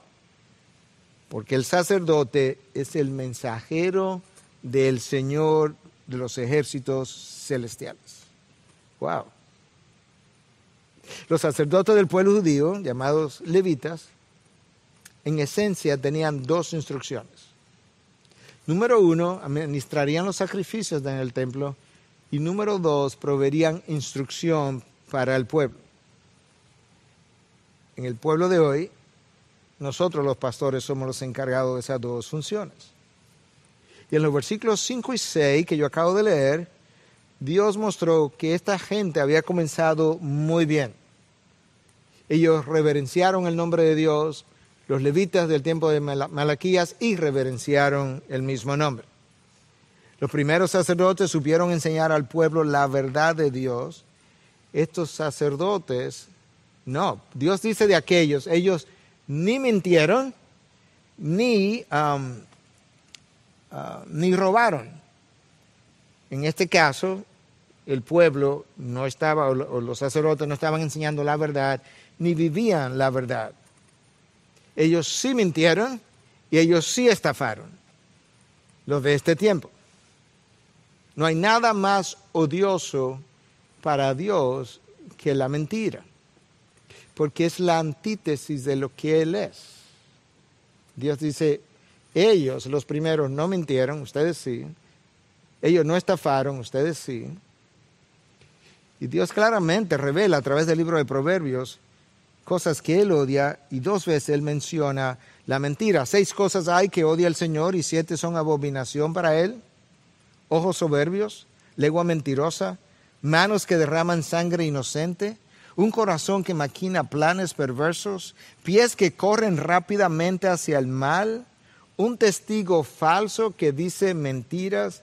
Porque el sacerdote es el mensajero del Señor de los ejércitos celestiales. Wow. Los sacerdotes del pueblo judío, llamados levitas, en esencia tenían dos instrucciones. Número uno, administrarían los sacrificios en el templo y número dos, proveerían instrucción para el pueblo. En el pueblo de hoy, nosotros los pastores somos los encargados de esas dos funciones. Y en los versículos 5 y 6 que yo acabo de leer, Dios mostró que esta gente había comenzado muy bien. Ellos reverenciaron el nombre de Dios, los levitas del tiempo de Malaquías y reverenciaron el mismo nombre. Los primeros sacerdotes supieron enseñar al pueblo la verdad de Dios. Estos sacerdotes, no, Dios dice de aquellos, ellos ni mintieron, ni, uh, ni robaron. En este caso, el pueblo no estaba, o los sacerdotes no estaban enseñando la verdad, ni vivían la verdad. Ellos sí mintieron y ellos sí estafaron. Los de este tiempo. No hay nada más odioso para Dios que la mentira, porque es la antítesis de lo que Él es. Dios dice, ellos, los primeros, no mintieron, ustedes sí. Ellos no estafaron, ustedes sí. Y Dios claramente revela a través del libro de Proverbios cosas que él odia y dos veces él menciona la mentira. Seis cosas hay que odia el Señor y siete son abominación para él. Ojos soberbios, lengua mentirosa, manos que derraman sangre inocente, un corazón que maquina planes perversos, pies que corren rápidamente hacia el mal, un testigo falso que dice mentiras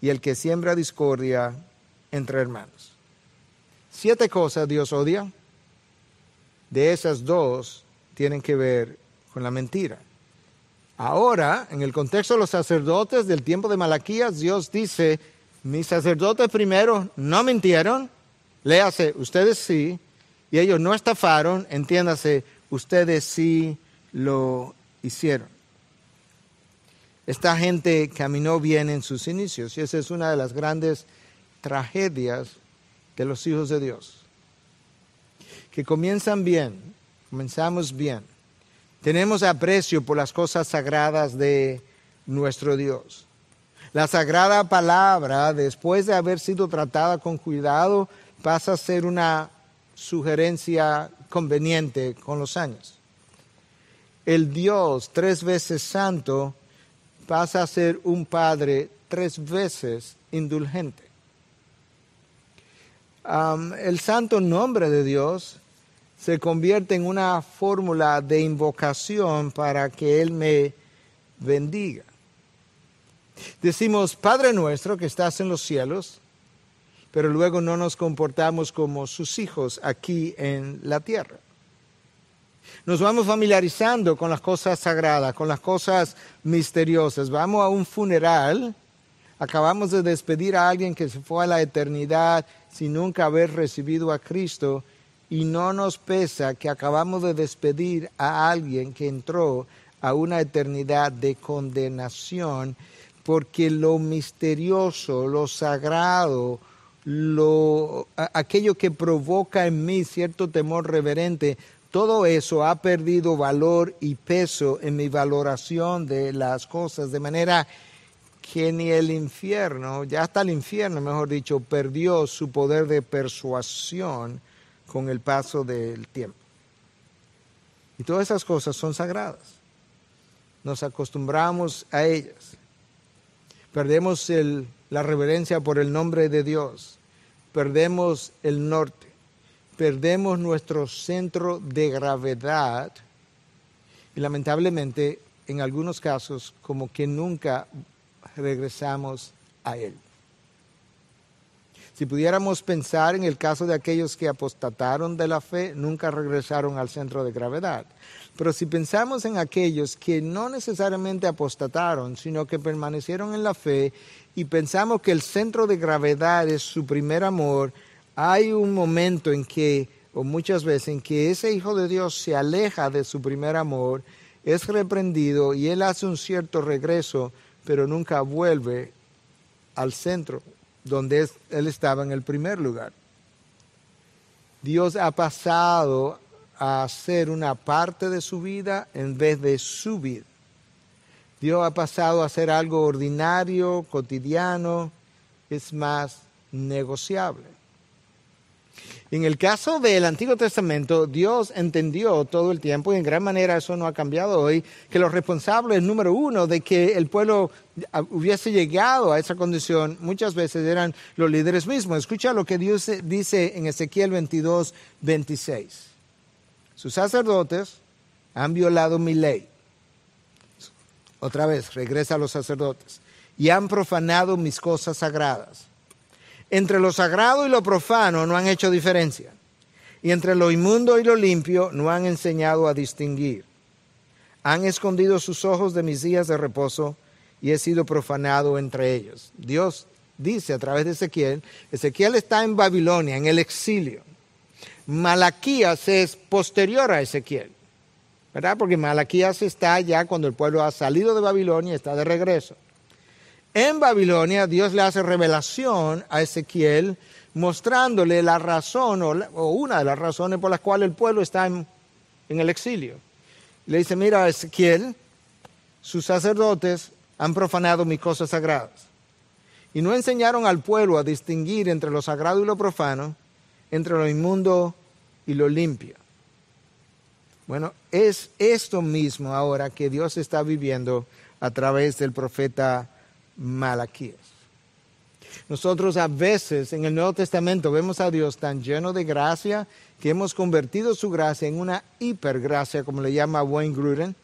y el que siembra discordia entre hermanos. Siete cosas Dios odia. De esas dos tienen que ver con la mentira. Ahora, en el contexto de los sacerdotes del tiempo de Malaquías, Dios dice, mis sacerdotes primero no mintieron, léase, ustedes sí, y ellos no estafaron, entiéndase, ustedes sí lo hicieron. Esta gente caminó bien en sus inicios y esa es una de las grandes tragedias de los hijos de Dios. Que comienzan bien, comenzamos bien. Tenemos aprecio por las cosas sagradas de nuestro Dios. La sagrada palabra, después de haber sido tratada con cuidado, pasa a ser una sugerencia conveniente con los años. El Dios tres veces santo pasa a ser un padre tres veces indulgente. El santo nombre de Dios se convierte en una fórmula de invocación para que Él me bendiga. Decimos, Padre nuestro que estás en los cielos, pero luego no nos comportamos como sus hijos aquí en la tierra nos vamos familiarizando con las cosas sagradas, con las cosas misteriosas. Vamos a un funeral, acabamos de despedir a alguien que se fue a la eternidad sin nunca haber recibido a Cristo y no nos pesa que acabamos de despedir a alguien que entró a una eternidad de condenación porque lo misterioso, lo sagrado, lo, aquello que provoca en mí cierto temor reverente, todo eso ha perdido valor y peso en mi valoración de las cosas, de manera que ni el infierno, ya hasta el infierno, mejor dicho, perdió su poder de persuasión con el paso del tiempo. Y todas esas cosas son sagradas. Nos acostumbramos a ellas. Perdemos la reverencia por el nombre de Dios. Perdemos el norte perdemos nuestro centro de gravedad y lamentablemente en algunos casos como que nunca regresamos a Él. Si pudiéramos pensar en el caso de aquellos que apostataron de la fe, nunca regresaron al centro de gravedad. Pero si pensamos en aquellos que no necesariamente apostataron, sino que permanecieron en la fe y pensamos que el centro de gravedad es su primer amor, hay un momento en que, o muchas veces, en que ese Hijo de Dios se aleja de su primer amor, es reprendido y él hace un cierto regreso, pero nunca vuelve al centro donde él estaba en el primer lugar. Dios ha pasado a ser una parte de su vida en vez de su vida. Dios ha pasado a ser algo ordinario, cotidiano, es más negociable. En el caso del Antiguo Testamento, Dios entendió todo el tiempo, y en gran manera eso no ha cambiado hoy, que los responsables número uno de que el pueblo hubiese llegado a esa condición muchas veces eran los líderes mismos. Escucha lo que Dios dice en Ezequiel 22, 26. Sus sacerdotes han violado mi ley. Otra vez, regresa a los sacerdotes. Y han profanado mis cosas sagradas entre lo sagrado y lo profano no han hecho diferencia. Y entre lo inmundo y lo limpio no han enseñado a distinguir. Han escondido sus ojos de mis días de reposo y he sido profanado entre ellos. Dios dice a través de Ezequiel, Ezequiel está en Babilonia, en el exilio. Malaquías es posterior a Ezequiel, ¿verdad? Porque Malaquías está ya cuando el pueblo ha salido de Babilonia y está de regreso. En Babilonia Dios le hace revelación a Ezequiel mostrándole la razón o, una de las razones por las cuales el pueblo está en, el exilio. Le dice, mira Ezequiel, sus sacerdotes han profanado mis cosas sagradas y no enseñaron al pueblo a distinguir entre lo sagrado y lo profano, entre lo inmundo y lo limpio. Bueno, es esto mismo ahora que Dios está viviendo a través del profeta Malaquías. Nosotros a veces en el Nuevo Testamento vemos a Dios tan lleno de gracia que hemos convertido su gracia en una hipergracia, como le llama Wayne Gruden.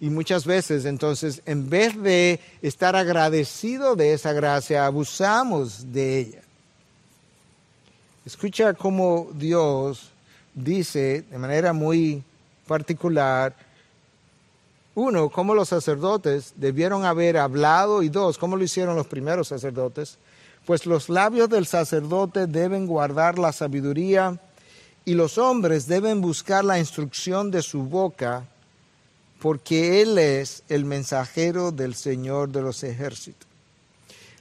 Y muchas veces entonces, en vez de estar agradecido de esa gracia, abusamos de ella. Escucha cómo Dios dice de manera muy particular, uno, cómo los sacerdotes debieron haber hablado y dos, cómo lo hicieron los primeros sacerdotes, pues los labios del sacerdote deben guardar la sabiduría y los hombres deben buscar la instrucción de su boca, porque Él es el mensajero del Señor de los ejércitos.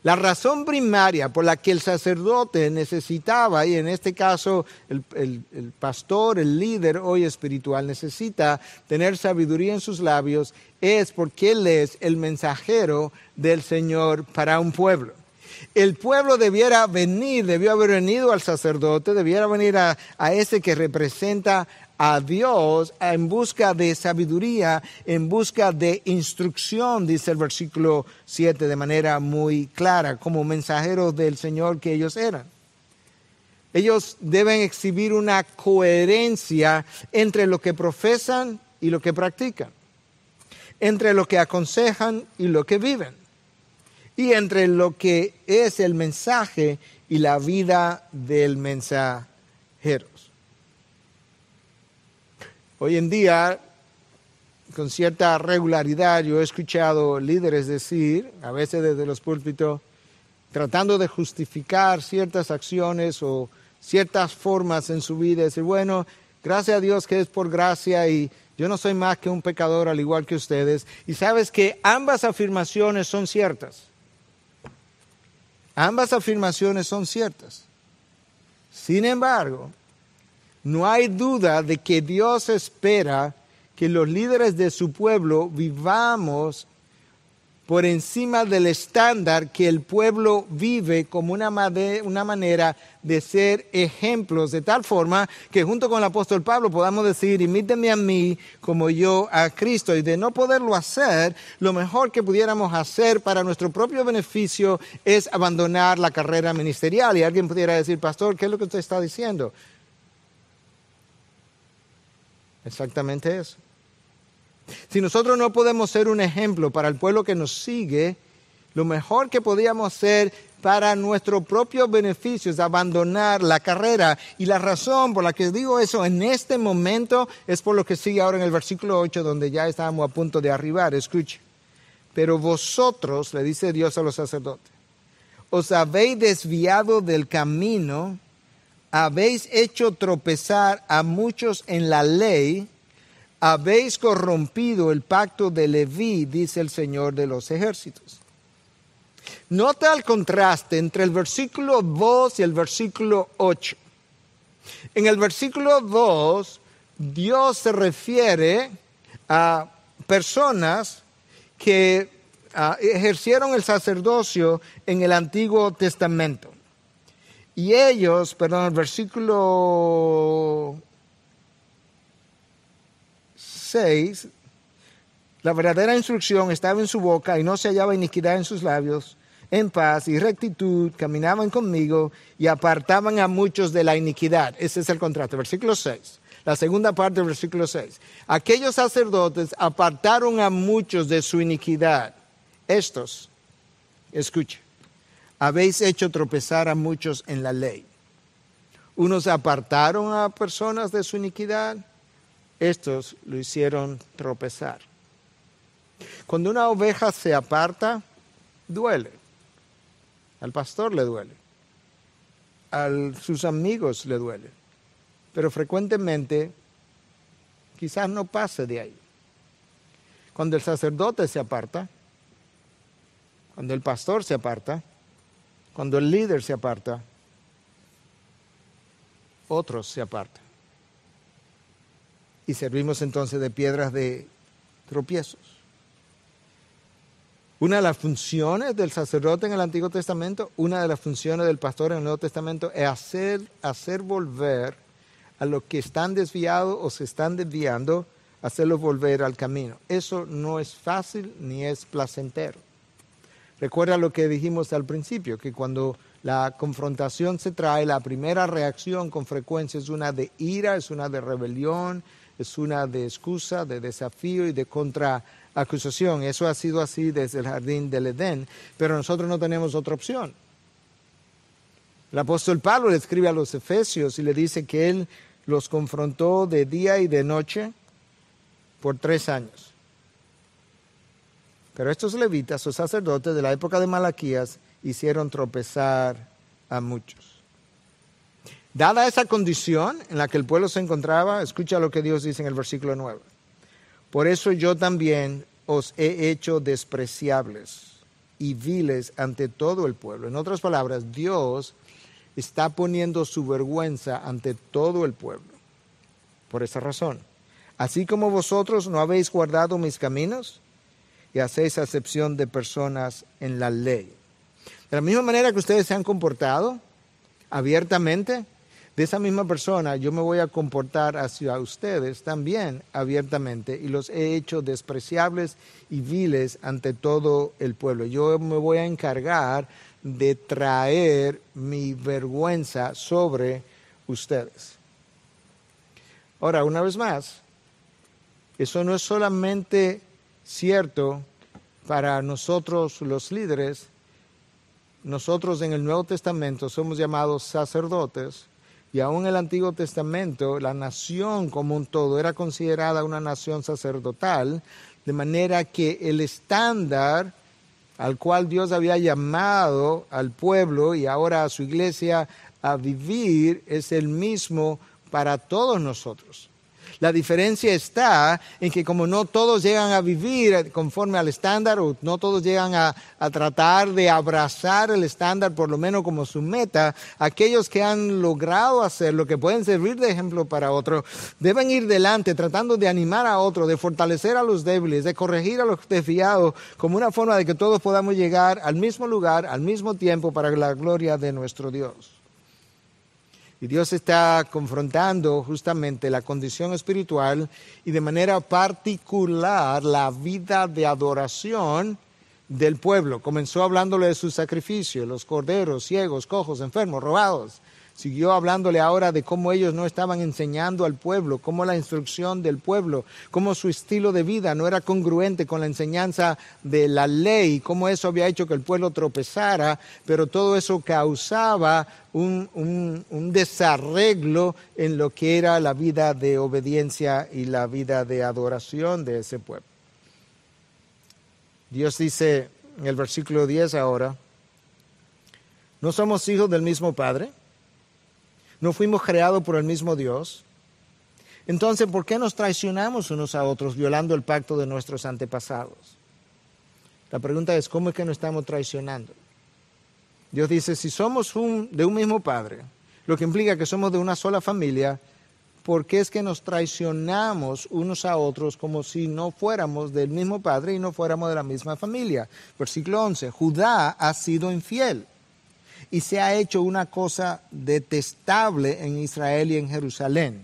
La razón primaria por la que el sacerdote necesitaba, y en este caso el, pastor, el líder hoy espiritual, necesita tener sabiduría en sus labios, es porque Él es el mensajero del Señor para un pueblo. El pueblo debiera venir, debió haber venido al sacerdote, debiera venir a, a ese que representa a Dios en busca de sabiduría, en busca de instrucción, dice el versículo 7 de manera muy clara, como mensajeros del Señor que ellos eran. Ellos deben exhibir una coherencia entre lo que profesan y lo que practican, entre lo que aconsejan y lo que viven, y entre lo que es el mensaje y la vida del mensajero. Hoy en día, con cierta regularidad, yo he escuchado líderes decir, a veces desde los púlpitos, tratando de justificar ciertas acciones o ciertas formas en su vida, decir, bueno, gracias a Dios que es por gracia y yo no soy más que un pecador al igual que ustedes. Y sabes que ambas afirmaciones son ciertas. Ambas afirmaciones son ciertas. Sin embargo, no hay duda de que Dios espera que los líderes de su pueblo vivamos por encima del estándar que el pueblo vive como una, una, manera de ser ejemplos, de tal forma que junto con el apóstol Pablo podamos decir, imítenme a mí como yo a Cristo. Y de no poderlo hacer, lo mejor que pudiéramos hacer para nuestro propio beneficio es abandonar la carrera ministerial. Y alguien pudiera decir, pastor, ¿qué es lo que usted está diciendo? Exactamente eso. Si nosotros no podemos ser un ejemplo para el pueblo que nos sigue, lo mejor que podíamos hacer para nuestro propio beneficio es abandonar la carrera. Y la razón por la que digo eso en este momento es por lo que sigue ahora en el versículo 8, donde ya estábamos a punto de arribar. Escuche. Pero vosotros, le dice Dios a los sacerdotes, os habéis desviado del camino habéis hecho tropezar a muchos en la ley, habéis corrompido el pacto de Leví, dice el Señor de los ejércitos. Nota el contraste entre el versículo 2 y el versículo 8. En el versículo 2, Dios se refiere a personas que ah, ejercieron el sacerdocio en el Antiguo Testamento. Y ellos, perdón, el versículo 6, la verdadera instrucción estaba en su boca y no se hallaba iniquidad en sus labios. En paz y rectitud caminaban conmigo y apartaban a muchos de la iniquidad. Ese es el contrato. Versículo 6. La segunda parte del versículo 6. Aquellos sacerdotes apartaron a muchos de su iniquidad. Estos, escuchen, habéis hecho tropezar a muchos en la ley. Unos apartaron a personas de su iniquidad, estos lo hicieron tropezar. Cuando una oveja se aparta, duele. Al pastor le duele. A sus amigos le duele. Pero frecuentemente quizás no pase de ahí. Cuando el sacerdote se aparta, cuando el pastor se aparta, cuando el líder se aparta, otros se apartan. Y servimos entonces de piedras de tropiezos. Una de las funciones del sacerdote en el Antiguo Testamento, una de las funciones del pastor en el Nuevo Testamento es hacer, hacer volver a los que están desviados o se están desviando, hacerlos volver al camino. Eso no es fácil ni es placentero. Recuerda lo que dijimos al principio, que cuando la confrontación se trae, la primera reacción con frecuencia es una de ira, es una de rebelión, es una de excusa, de desafío y de contraacusación. Eso ha sido así desde el jardín del Edén, pero nosotros no tenemos otra opción. El apóstol Pablo le escribe a los Efesios y le dice que él los confrontó de día y de noche por tres años. Pero estos levitas, o sacerdotes de la época de Malaquías, hicieron tropezar a muchos. Dada esa condición en la que el pueblo se encontraba, escucha lo que Dios dice en el versículo 9. Por eso yo también os he hecho despreciables y viles ante todo el pueblo. En otras palabras, Dios está poniendo su vergüenza ante todo el pueblo. Por esa razón, así como vosotros no habéis guardado mis caminos y hacéis acepción de personas en la ley. De la misma manera que ustedes se han comportado abiertamente, de esa misma persona yo me voy a comportar hacia ustedes también abiertamente y los he hecho despreciables y viles ante todo el pueblo. Yo me voy a encargar de traer mi vergüenza sobre ustedes. Ahora, una vez más, eso no es solamente cierto para nosotros los líderes, nosotros en el Nuevo Testamento somos llamados sacerdotes y aún en el Antiguo Testamento la nación como un todo era considerada una nación sacerdotal, de manera que el estándar al cual Dios había llamado al pueblo y ahora a su iglesia a vivir es el mismo para todos nosotros. La diferencia está en que como no todos llegan a vivir conforme al estándar o no todos llegan a, tratar de abrazar el estándar por lo menos como su meta, aquellos que han logrado hacerlo, que pueden servir de ejemplo para otros, deben ir delante tratando de animar a otros, de fortalecer a los débiles, de corregir a los desviados, como una forma de que todos podamos llegar al mismo lugar, al mismo tiempo, para la gloria de nuestro Dios. Y Dios está confrontando justamente la condición espiritual y de manera particular la vida de adoración del pueblo. Comenzó hablándole de su sacrificio, los corderos, ciegos, cojos, enfermos, robados Siguió hablándole ahora de cómo ellos no estaban enseñando al pueblo, cómo la instrucción del pueblo, cómo su estilo de vida no era congruente con la enseñanza de la ley, cómo eso había hecho que el pueblo tropezara, pero todo eso causaba un, un desarreglo en lo que era la vida de obediencia y la vida de adoración de ese pueblo. Dios dice en el versículo 10 ahora, ¿no somos hijos del mismo Padre? No fuimos creados por el mismo Dios. Entonces, ¿por qué nos traicionamos unos a otros violando el pacto de nuestros antepasados? La pregunta es, ¿cómo es que nos estamos traicionando? Dios dice, si somos de un mismo Padre, lo que implica que somos de una sola familia, ¿por qué es que nos traicionamos unos a otros como si no fuéramos del mismo Padre y no fuéramos de la misma familia? Versículo 11, Judá ha sido infiel y se ha hecho una cosa detestable en Israel y en Jerusalén.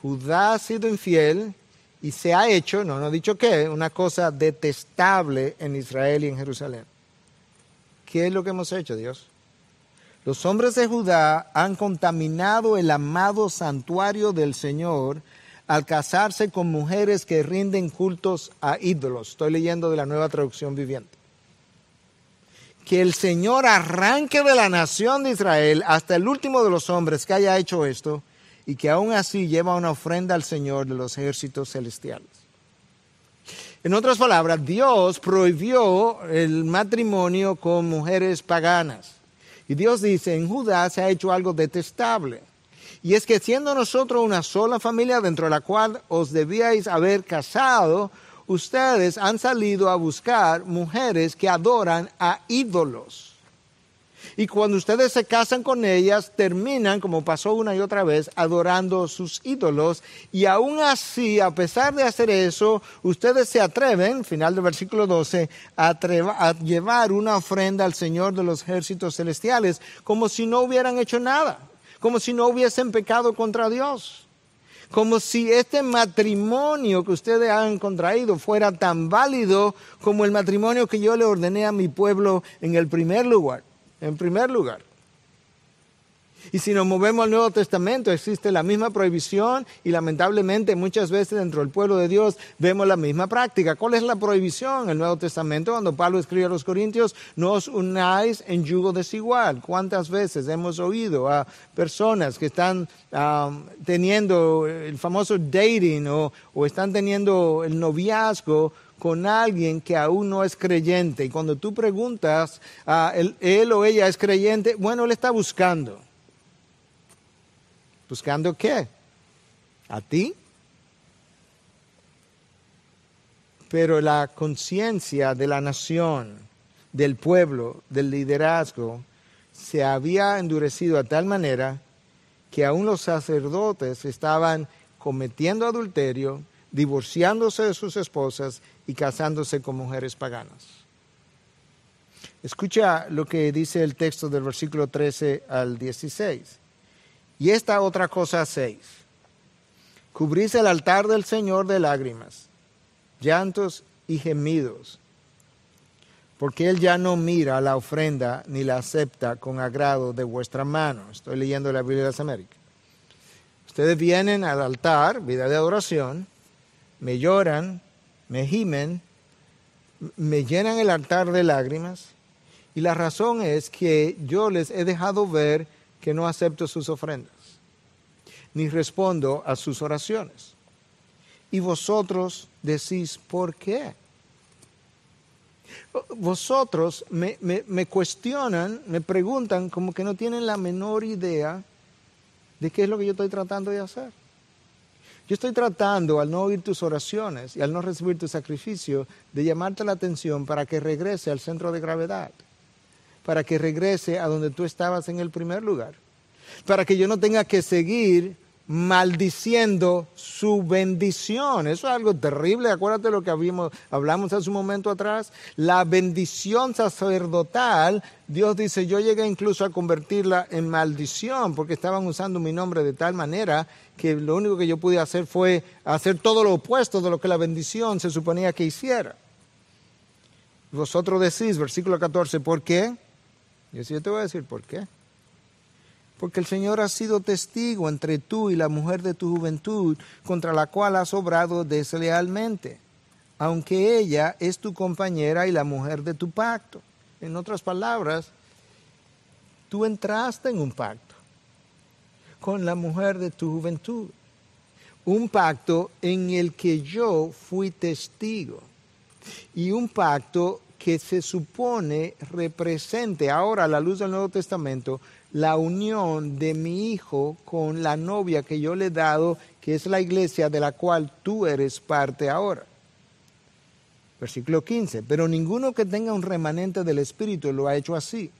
Judá ha sido infiel y se ha hecho, no, no he dicho qué, una cosa detestable en Israel y en Jerusalén. ¿Qué es lo que hemos hecho, Dios? Los hombres de Judá han contaminado el amado santuario del Señor al casarse con mujeres que rinden cultos a ídolos. Estoy leyendo de la nueva traducción viviente que el Señor arranque de la nación de Israel hasta el último de los hombres que haya hecho esto y que aún así lleva una ofrenda al Señor de los ejércitos celestiales. En otras palabras, Dios prohibió el matrimonio con mujeres paganas. Y Dios dice, en Judá se ha hecho algo detestable. Y es que siendo nosotros una sola familia dentro de la cual os debíais haber casado, ustedes han salido a buscar mujeres que adoran a ídolos. Y cuando ustedes se casan con ellas, terminan, como pasó una y otra vez, adorando sus ídolos. Y aún así, a pesar de hacer eso, ustedes se atreven, final del versículo 12, a, a llevar una ofrenda al Señor de los ejércitos celestiales, como si no hubieran hecho nada como si no hubiesen pecado contra Dios. Como si este matrimonio que ustedes han contraído fuera tan válido como el matrimonio que yo le ordené a mi pueblo en el primer lugar. En primer lugar. Y si nos movemos al Nuevo Testamento, existe la misma prohibición y lamentablemente muchas veces dentro del pueblo de Dios vemos la misma práctica. ¿Cuál es la prohibición en el Nuevo Testamento? Cuando Pablo escribe a los Corintios, no os unáis en yugo desigual. ¿Cuántas veces hemos oído a personas que están teniendo el famoso dating o, están teniendo el noviazgo con alguien que aún no es creyente. Y cuando tú preguntas, a él, él, o ella es creyente, bueno, él está buscando. ¿Buscando qué? ¿A ti? Pero la conciencia de la nación, del pueblo, del liderazgo, se había endurecido a tal manera que aún los sacerdotes estaban cometiendo adulterio, divorciándose de sus esposas y casándose con mujeres paganas. Escucha lo que dice el texto del versículo 13 al 16. Y esta otra cosa seis, cubrís el altar del Señor de lágrimas, llantos y gemidos, porque Él ya no mira la ofrenda ni la acepta con agrado de vuestra mano. Estoy leyendo la Biblia de las Américas. Ustedes vienen al altar, vida de adoración, me lloran, me gimen, me llenan el altar de lágrimas, y la razón es que yo les he dejado ver que no acepto sus ofrendas, ni respondo a sus oraciones. Y vosotros decís, ¿por qué? Vosotros me, me, cuestionan, me preguntan como que no tienen la menor idea de qué es lo que yo estoy tratando de hacer. Yo estoy tratando, al no oír tus oraciones y al no recibir tu sacrificio, de llamarte la atención para que regrese al centro de gravedad para que regrese a donde tú estabas en el primer lugar. Para que yo no tenga que seguir maldiciendo su bendición. Eso es algo terrible. Acuérdate lo que hablamos hace un momento atrás. La bendición sacerdotal, Dios dice, yo llegué incluso a convertirla en maldición porque estaban usando mi nombre de tal manera que lo único que yo pude hacer fue hacer todo lo opuesto de lo que la bendición se suponía que hiciera. Vosotros decís, versículo 14, ¿por qué? Yo te voy a decir por qué. Porque el Señor ha sido testigo entre tú y la mujer de tu juventud, contra la cual has obrado deslealmente, aunque ella es tu compañera y la mujer de tu pacto. En otras palabras, tú entraste en un pacto con la mujer de tu juventud. Un pacto en el que yo fui testigo. Y un pacto que se supone represente ahora a la luz del Nuevo Testamento la unión de mi hijo con la novia que yo le he dado, que es la iglesia de la cual tú eres parte ahora. Versículo 15, pero ninguno que tenga un remanente del Espíritu lo ha hecho así.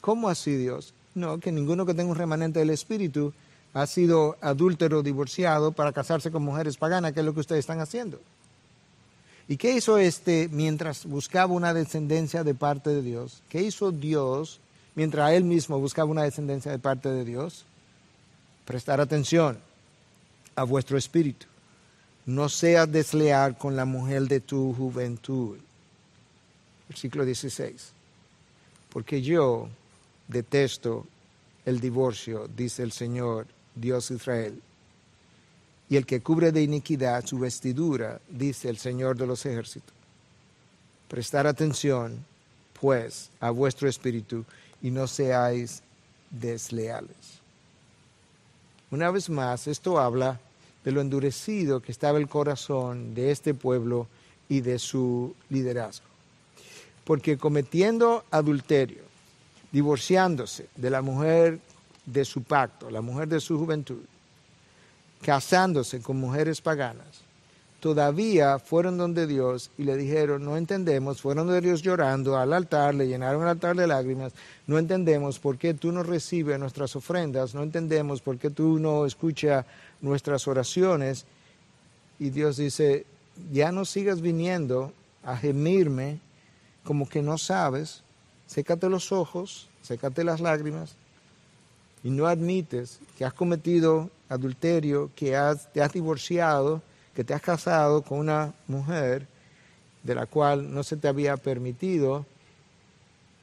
¿Cómo así Dios? No, que ninguno que tenga un remanente del Espíritu ha sido adúltero, divorciado para casarse con mujeres paganas, que es lo que ustedes están haciendo. ¿Y qué hizo este mientras buscaba una descendencia de parte de Dios? ¿Qué hizo Dios mientras él mismo buscaba una descendencia de parte de Dios? Prestar atención a vuestro espíritu. No seas desleal con la mujer de tu juventud. Versículo 16. Porque yo detesto el divorcio, dice el Señor, Dios Israel y el que cubre de iniquidad su vestidura, dice el Señor de los ejércitos. Prestar atención, pues, a vuestro espíritu y no seáis desleales. Una vez más, esto habla de lo endurecido que estaba el corazón de este pueblo y de su liderazgo. Porque cometiendo adulterio, divorciándose de la mujer de su pacto, la mujer de su juventud, casándose con mujeres paganas, todavía fueron donde Dios y le dijeron, no entendemos, fueron donde Dios llorando al altar, le llenaron el altar de lágrimas, no entendemos por qué tú no recibes nuestras ofrendas, no entendemos por qué tú no escuchas nuestras oraciones. Y Dios dice, ya no sigas viniendo a gemirme como que no sabes, sécate los ojos, sécate las lágrimas y no admites que has cometido adulterio, que te has divorciado, que te has casado con una mujer de la cual no se te había permitido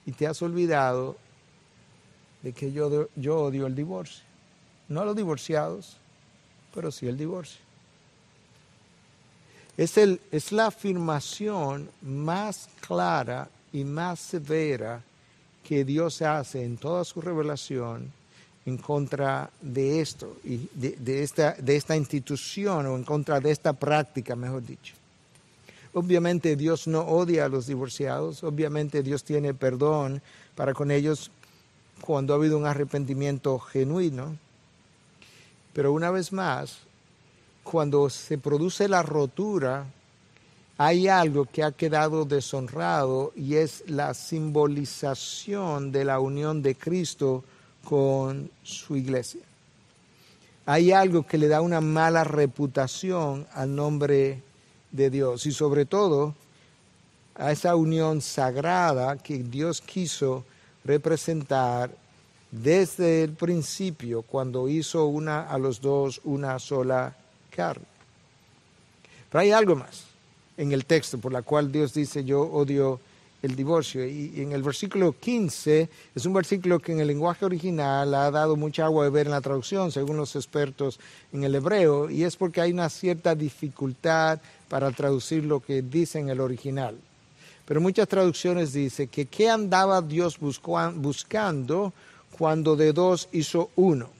y te has olvidado de que yo, yo odio el divorcio. No a los divorciados, pero sí el divorcio. Es, el, es la afirmación más clara y más severa que Dios hace en toda su revelación en contra de esto, y de, esta, de esta institución o en contra de esta práctica, mejor dicho. Obviamente Dios no odia a los divorciados, obviamente Dios tiene perdón para con ellos cuando ha habido un arrepentimiento genuino, pero una vez más, cuando se produce la rotura, hay algo que ha quedado deshonrado y es la simbolización de la unión de Cristo con su iglesia. Hay algo que le da una mala reputación al nombre de Dios y sobre todo a esa unión sagrada que Dios quiso representar desde el principio cuando hizo una a los dos una sola carne. Pero hay algo más en el texto por la cual Dios dice yo odio el divorcio. Y, en el versículo 15 es un versículo que en el lenguaje original ha dado mucha agua de ver en la traducción, según los expertos en el hebreo, y es porque hay una cierta dificultad para traducir lo que dice en el original. Pero muchas traducciones dicen que qué andaba Dios buscando cuando de dos hizo uno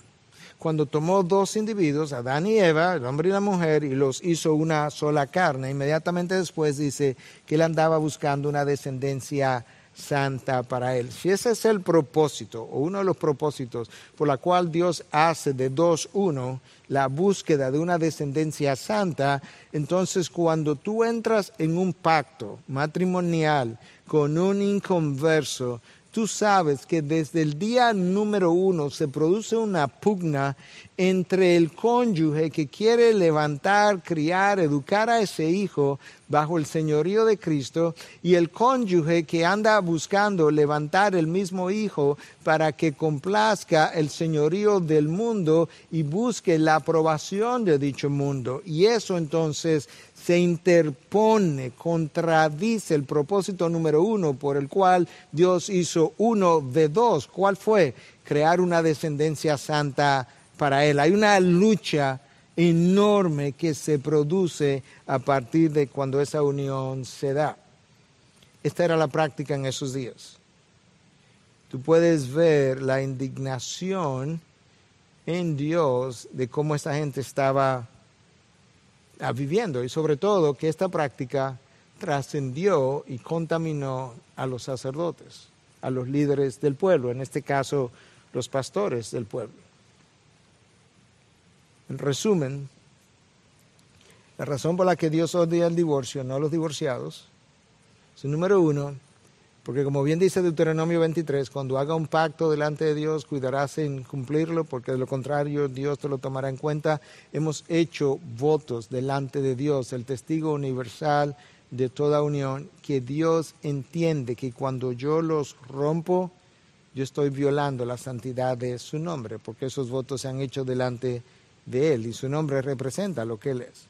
cuando tomó dos individuos, Adán y Eva, el hombre y la mujer, y los hizo una sola carne, inmediatamente después dice que él andaba buscando una descendencia santa para él. Si ese es el propósito, o uno de los propósitos por la cual Dios hace de dos uno, la búsqueda de una descendencia santa, entonces cuando tú entras en un pacto matrimonial con un inconverso, tú sabes que desde el día número uno se produce una pugna entre el cónyuge que quiere levantar, criar, educar a ese hijo bajo el señorío de Cristo y el cónyuge que anda buscando levantar el mismo hijo para que complazca el señorío del mundo y busque la aprobación de dicho mundo. Y eso entonces se interpone, contradice el propósito número uno por el cual Dios hizo uno de dos. ¿Cuál fue? Crear una descendencia santa para Él. Hay una lucha enorme que se produce a partir de cuando esa unión se da. Esta era la práctica en esos días. Tú puedes ver la indignación en Dios de cómo esa gente estaba viviendo y sobre todo que esta práctica trascendió y contaminó a los sacerdotes, a los líderes del pueblo, en este caso los pastores del pueblo. En resumen, la razón por la que Dios odia el divorcio, no a los divorciados, es número uno, porque como bien dice Deuteronomio 23, cuando haga un pacto delante de Dios, cuidarás en cumplirlo, porque de lo contrario Dios te lo tomará en cuenta. Hemos hecho votos delante de Dios, el testigo universal de toda unión, que Dios entiende que cuando yo los rompo, yo estoy violando la santidad de su nombre, porque esos votos se han hecho delante de Él y su nombre representa lo que Él es.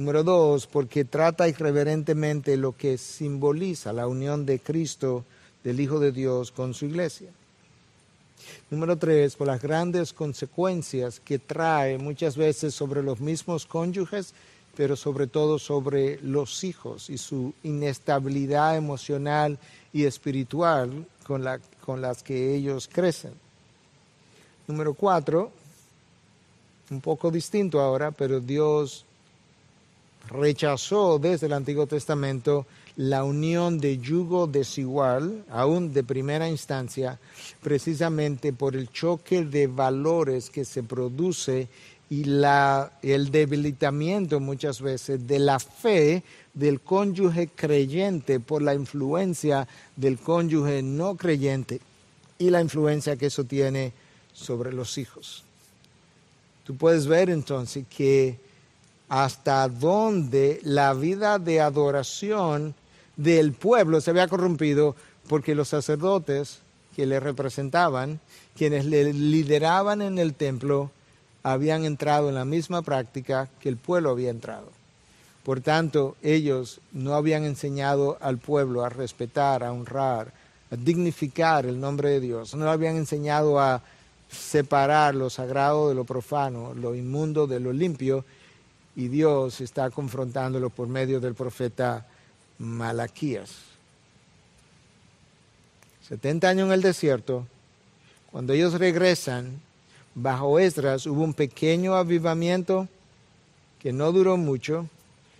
Número dos, porque trata irreverentemente lo que simboliza la unión de Cristo, del Hijo de Dios, con su iglesia. Número tres, por las grandes consecuencias que trae muchas veces sobre los mismos cónyuges, pero sobre todo sobre los hijos y su inestabilidad emocional y espiritual con, con las que ellos crecen. Número cuatro, un poco distinto ahora, pero Dios rechazó desde el Antiguo Testamento la unión de yugo desigual, aún de primera instancia, precisamente por el choque de valores que se produce y la, el debilitamiento muchas veces de la fe del cónyuge creyente por la influencia del cónyuge no creyente y la influencia que eso tiene sobre los hijos. Tú puedes ver entonces que hasta dónde la vida de adoración del pueblo se había corrompido porque los sacerdotes que le representaban, quienes le lideraban en el templo, habían entrado en la misma práctica que el pueblo había entrado. Por tanto, ellos no habían enseñado al pueblo a respetar, a honrar, a dignificar el nombre de Dios. No habían enseñado a separar lo sagrado de lo profano, lo inmundo de lo limpio, y Dios está confrontándolo por medio del profeta Malaquías. 70 años en el desierto, cuando ellos regresan, bajo Esdras hubo un pequeño avivamiento que no duró mucho.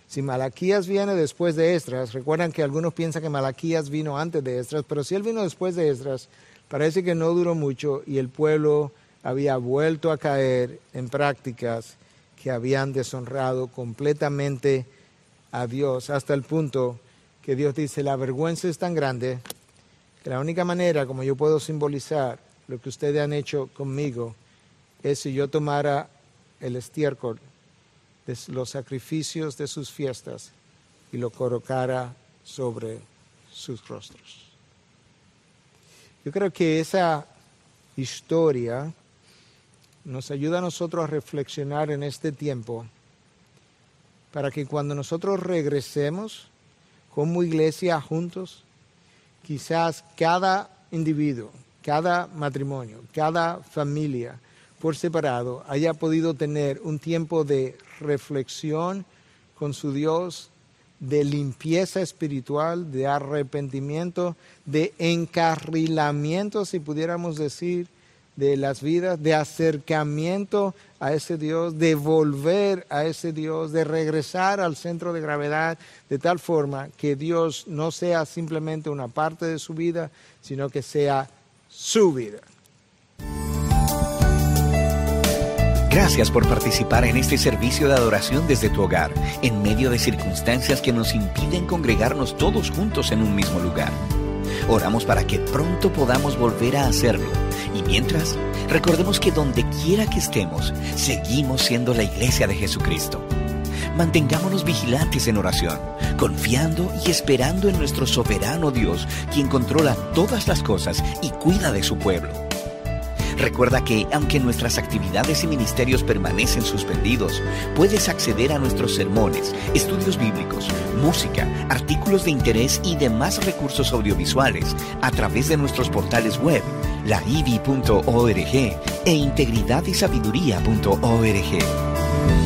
Si Malaquías viene después de Esdras, recuerdan que algunos piensan que Malaquías vino antes de Esdras, pero si él vino después de Esdras, parece que no duró mucho y el pueblo había vuelto a caer en prácticas que habían deshonrado completamente a Dios, hasta el punto que Dios dice, la vergüenza es tan grande que la única manera como yo puedo simbolizar lo que ustedes han hecho conmigo es si yo tomara el estiércol de los sacrificios de sus fiestas y lo colocara sobre sus rostros. Yo creo que esa historia nos ayuda a nosotros a reflexionar en este tiempo para que cuando nosotros regresemos como iglesia juntos, quizás cada individuo, cada matrimonio, cada familia por separado haya podido tener un tiempo de reflexión con su Dios, de limpieza espiritual, de arrepentimiento, de encarrilamiento, si pudiéramos decir, de las vidas, de acercamiento a ese Dios, de volver a ese Dios, de regresar al centro de gravedad, de tal forma que Dios no sea simplemente una parte de su vida, sino que sea su vida. Gracias por participar en este servicio de adoración desde tu hogar, en medio de circunstancias que nos impiden congregarnos todos juntos en un mismo lugar. Oramos para que pronto podamos volver a hacerlo. Y mientras, recordemos que donde quiera que estemos, seguimos siendo la iglesia de Jesucristo. Mantengámonos vigilantes en oración, confiando y esperando en nuestro soberano Dios, quien controla todas las cosas y cuida de su pueblo. Recuerda que, aunque nuestras actividades y ministerios permanecen suspendidos, puedes acceder a nuestros sermones, estudios bíblicos, música, artículos de interés y demás recursos audiovisuales a través de nuestros portales web, laivi.org e integridadysabiduría.org.